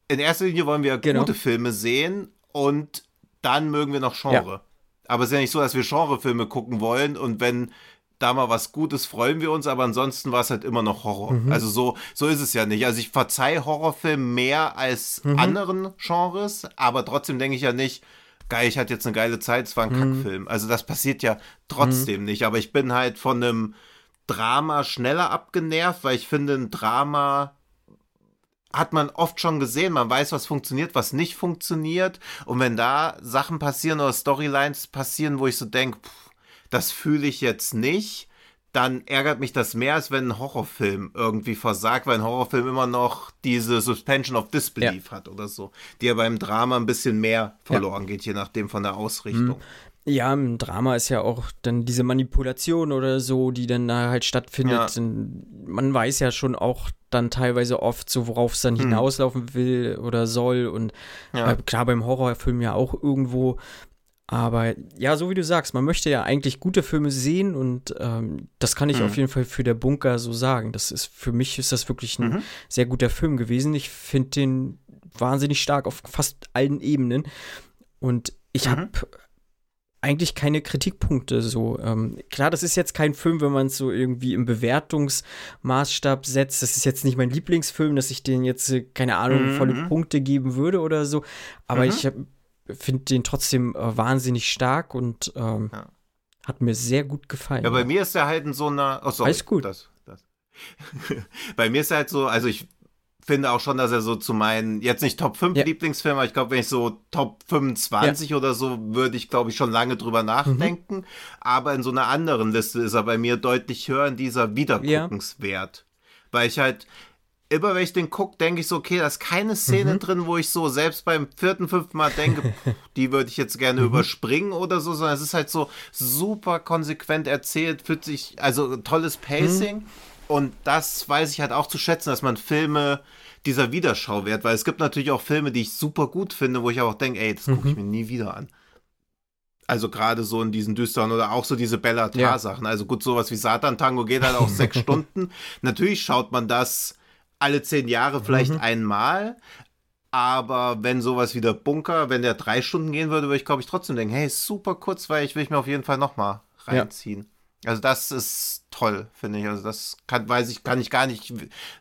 in erster Linie wollen wir Genau. gute Filme sehen und dann mögen wir noch Genre. Aber es ist ja nicht so, dass wir Genrefilme gucken wollen und wenn da mal was Gutes, freuen wir uns, aber ansonsten war es halt immer noch Horror. Mhm. Also so, so ist es ja nicht. Also ich verzeihe Horrorfilmen mehr als Mhm. anderen Genres, aber trotzdem denke ich ja nicht, geil, ich hatte jetzt eine geile Zeit, es war ein Mhm. Kackfilm. Also das passiert ja trotzdem nicht. Aber ich bin halt von einem Drama schneller abgenervt, weil ich finde, ein Drama hat man oft schon gesehen. Man weiß, was funktioniert, was nicht funktioniert. Und wenn da Sachen passieren oder Storylines passieren, wo ich so denke, das fühle ich jetzt nicht, dann ärgert mich das mehr, als wenn ein Horrorfilm irgendwie versagt, weil ein Horrorfilm immer noch diese Suspension of Disbelief hat oder so, die ja beim Drama ein bisschen mehr verloren geht, je nachdem von der Ausrichtung. ja, im Drama ist ja auch dann diese Manipulation oder so, die dann da halt stattfindet. Ja. Man weiß ja schon auch dann teilweise oft so, worauf es dann hinauslaufen will oder soll. Und Ja. klar, beim Horrorfilm ja auch irgendwo. Aber ja, so wie du sagst, man möchte ja eigentlich gute Filme sehen und ähm, das kann ich Mhm. auf jeden Fall für der Bunker so sagen. Das ist für mich ist das wirklich ein Mhm. sehr guter Film gewesen. Ich finde den wahnsinnig stark auf fast allen Ebenen und ich Mhm. habe eigentlich keine Kritikpunkte so. Ähm, klar, das ist jetzt kein Film, wenn man es so irgendwie im Bewertungsmaßstab setzt. Das ist jetzt nicht mein Lieblingsfilm, dass ich den jetzt, äh, keine Ahnung, Mhm. volle Punkte geben würde oder so. Aber Mhm. ich finde den trotzdem äh, wahnsinnig stark und ähm, Ja. hat mir sehr gut gefallen. Ja, bei mir ist er halt in so einer. Oh, sorry, Alles gut. Das, das. bei mir ist er halt so, also ich finde auch schon, dass er so zu meinen, jetzt nicht Top 5 Ja. Lieblingsfilmen, aber ich glaube, wenn ich so Top 25 oder so, würde ich, glaube ich, schon lange drüber nachdenken. Aber in so einer anderen Liste ist er bei mir deutlich höher in dieser Wiederguckenswert. Weil ich halt, immer wenn ich den gucke, denke ich so, okay, da ist keine Szene drin, wo ich so selbst beim vierten, fünften Mal denke, pff, die würde ich jetzt gerne überspringen oder so, sondern es ist halt so super konsequent erzählt, fühlt sich, also tolles Pacing. Und das weiß ich halt auch zu schätzen, dass man Filme dieser Wiederschauwert, weil es gibt natürlich auch Filme, die ich super gut finde, wo ich auch denke, ey, das gucke ich mir nie wieder an. Also gerade so in diesen düsteren oder auch so diese Bellatar-Sachen. Also gut, sowas wie Satan-Tango geht halt auch sechs Stunden. Natürlich schaut man das alle zehn Jahre vielleicht einmal. Aber wenn sowas wie der Bunker, wenn der drei Stunden gehen würde, würde ich glaube ich trotzdem denken, hey, super kurzweilig, will ich mir auf jeden Fall nochmal reinziehen. Also das ist toll, finde ich. Also das kann, weiß ich, kann ich gar nicht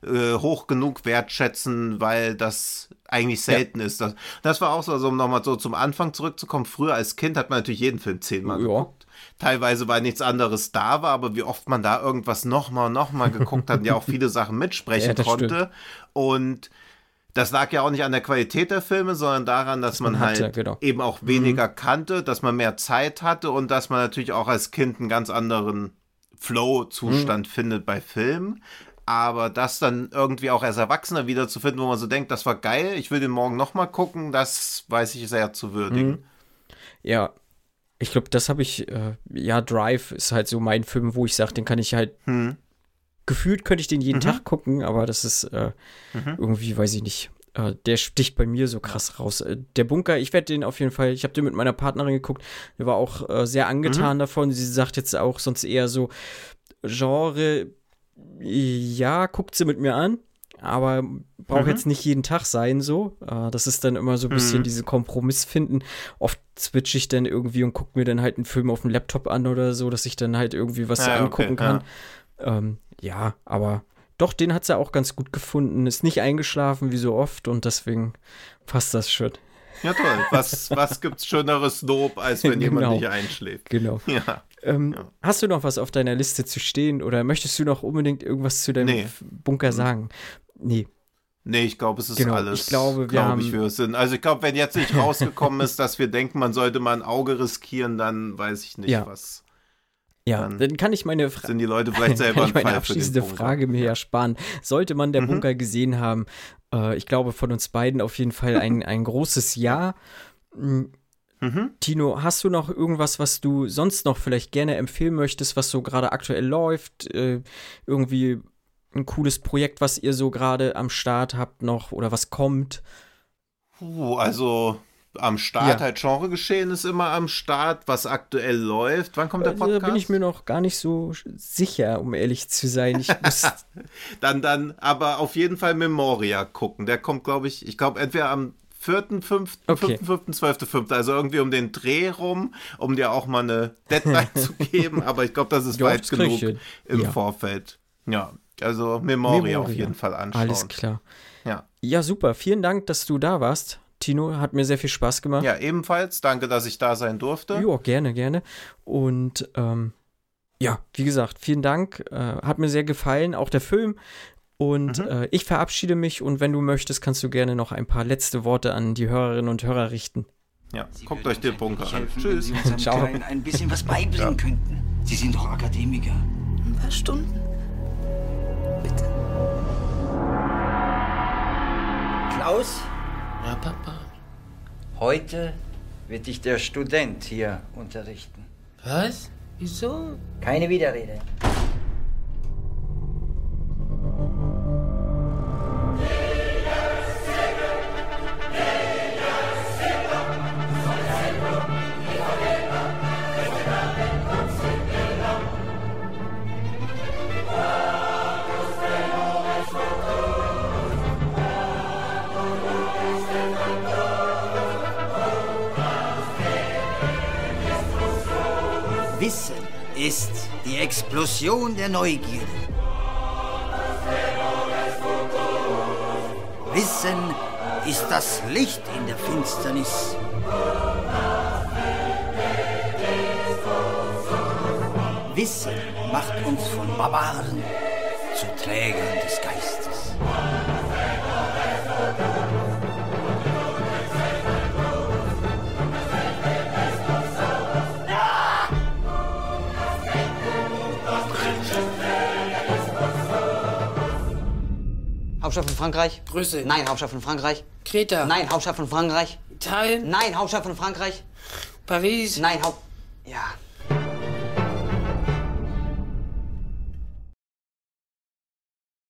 äh, hoch genug wertschätzen, weil das eigentlich selten ist. Das, das war auch so, also um nochmal so zum Anfang zurückzukommen. Früher als Kind hat man natürlich jeden Film zehnmal Ja. geguckt. Teilweise, weil nichts anderes da war, aber wie oft man da irgendwas nochmal und nochmal geguckt hat und ja auch viele Sachen mitsprechen Ja, konnte. Und das lag ja auch nicht an der Qualität der Filme, sondern daran, dass man, man hatte, halt genau. eben auch weniger kannte, dass man mehr Zeit hatte und dass man natürlich auch als Kind einen ganz anderen Flow-Zustand findet bei Filmen. Aber das dann irgendwie auch als Erwachsener wiederzufinden, wo man so denkt, das war geil, ich will den morgen nochmal gucken, das weiß ich sehr zu würdigen. Ja, ich glaube, das habe ich, äh, ja, Drive ist halt so mein Film, wo ich sage, den kann ich halt, Hm. gefühlt könnte ich den jeden Tag gucken, aber das ist äh, irgendwie, weiß ich nicht, äh, der sticht bei mir so krass raus. Äh, der Bunker, ich werde den auf jeden Fall, ich habe den mit meiner Partnerin geguckt, der war auch äh, sehr angetan davon. Sie sagt jetzt auch sonst eher so, Genre, ja, guckt sie mit mir an. Aber braucht jetzt nicht jeden Tag sein so. Äh, das ist dann immer so ein bisschen diese Kompromiss finden. Oft switche ich dann irgendwie und gucke mir dann halt einen Film auf dem Laptop an oder so, dass ich dann halt irgendwie was Ja, okay, angucken kann. Ähm, ja, aber doch, den hat sie auch ganz gut gefunden. Ist nicht eingeschlafen wie so oft und deswegen passt das schon. Ja, toll. Was, was gibt's schöneres Lob, als wenn jemand Genau. nicht einschläft? Genau. Ja. Ähm, Ja. Hast du noch was auf deiner Liste zu stehen oder möchtest du noch unbedingt irgendwas zu deinem Nee. Bunker sagen? Nee. Nee, ich glaube, es ist Genau, alles. ich glaube, wir glaub ich, wir sind. Also ich glaube, wenn jetzt nicht rausgekommen ist, dass wir denken, man sollte mal ein Auge riskieren, dann weiß ich nicht, Ja. was. Ja, Dann dann kann ich meine Frage. Sind die Leute vielleicht selber kann ich meine abschließende? Frage mir ersparen. Sollte man der Mhm. Bunker gesehen haben, äh, ich glaube von uns beiden auf jeden Fall ein, ein großes Ja. Mm, Mhm. Tino, hast du noch irgendwas, was du sonst noch vielleicht gerne empfehlen möchtest, was so gerade aktuell läuft? Äh, irgendwie ein cooles Projekt, was ihr so gerade am Start habt noch oder was kommt? Puh, also am Start Ja. halt Genregeschehen ist immer am Start, was aktuell läuft. Wann kommt der Podcast? Da bin ich mir noch gar nicht so sicher, um ehrlich zu sein. Dann, dann, aber auf jeden Fall Memoria gucken. Der kommt, glaube ich, ich glaube entweder am 4., 5., Okay. 5., 5., 12., 5., also irgendwie um den Dreh rum, um dir auch mal eine Deadline zu geben, aber ich glaube, das ist weit das genug im Ja. Vorfeld. Ja, also Memoria, Memoria. auf jeden Fall anschauen. alles klar. Ja. Ja, super. Vielen Dank, dass du da warst. Tino, hat mir sehr viel Spaß gemacht. ja, ebenfalls. Danke, dass ich da sein durfte. Ja, gerne, gerne. Und ähm, ja, wie gesagt, vielen Dank. Äh, hat mir sehr gefallen, auch der Film. Und Mhm. äh, ich verabschiede mich und wenn du möchtest, kannst du gerne noch ein paar letzte Worte an die Hörerinnen und Hörer richten. Ja, Sie guckt euch den Bunker an. Tschüss. Wenn Sie unserem Ciao. Ein bisschen was beibringen könnten. Sie sind doch Akademiker. Ein paar Stunden. Klaus, Ja, Papa. heute wird dich der Student hier unterrichten. Was? Wieso? Keine Widerrede. Ist die Explosion der Neugierde. Wissen ist das Licht in der Finsternis. Wissen macht uns von Barbaren zu Trägern des Geistes. Hauptstadt von Frankreich? Brüssel. Nein, Hauptstadt von Frankreich. Kreta. Nein, Hauptstadt von Frankreich. Italien. Nein, Hauptstadt von Frankreich. Paris. Nein, Haupt... Ja.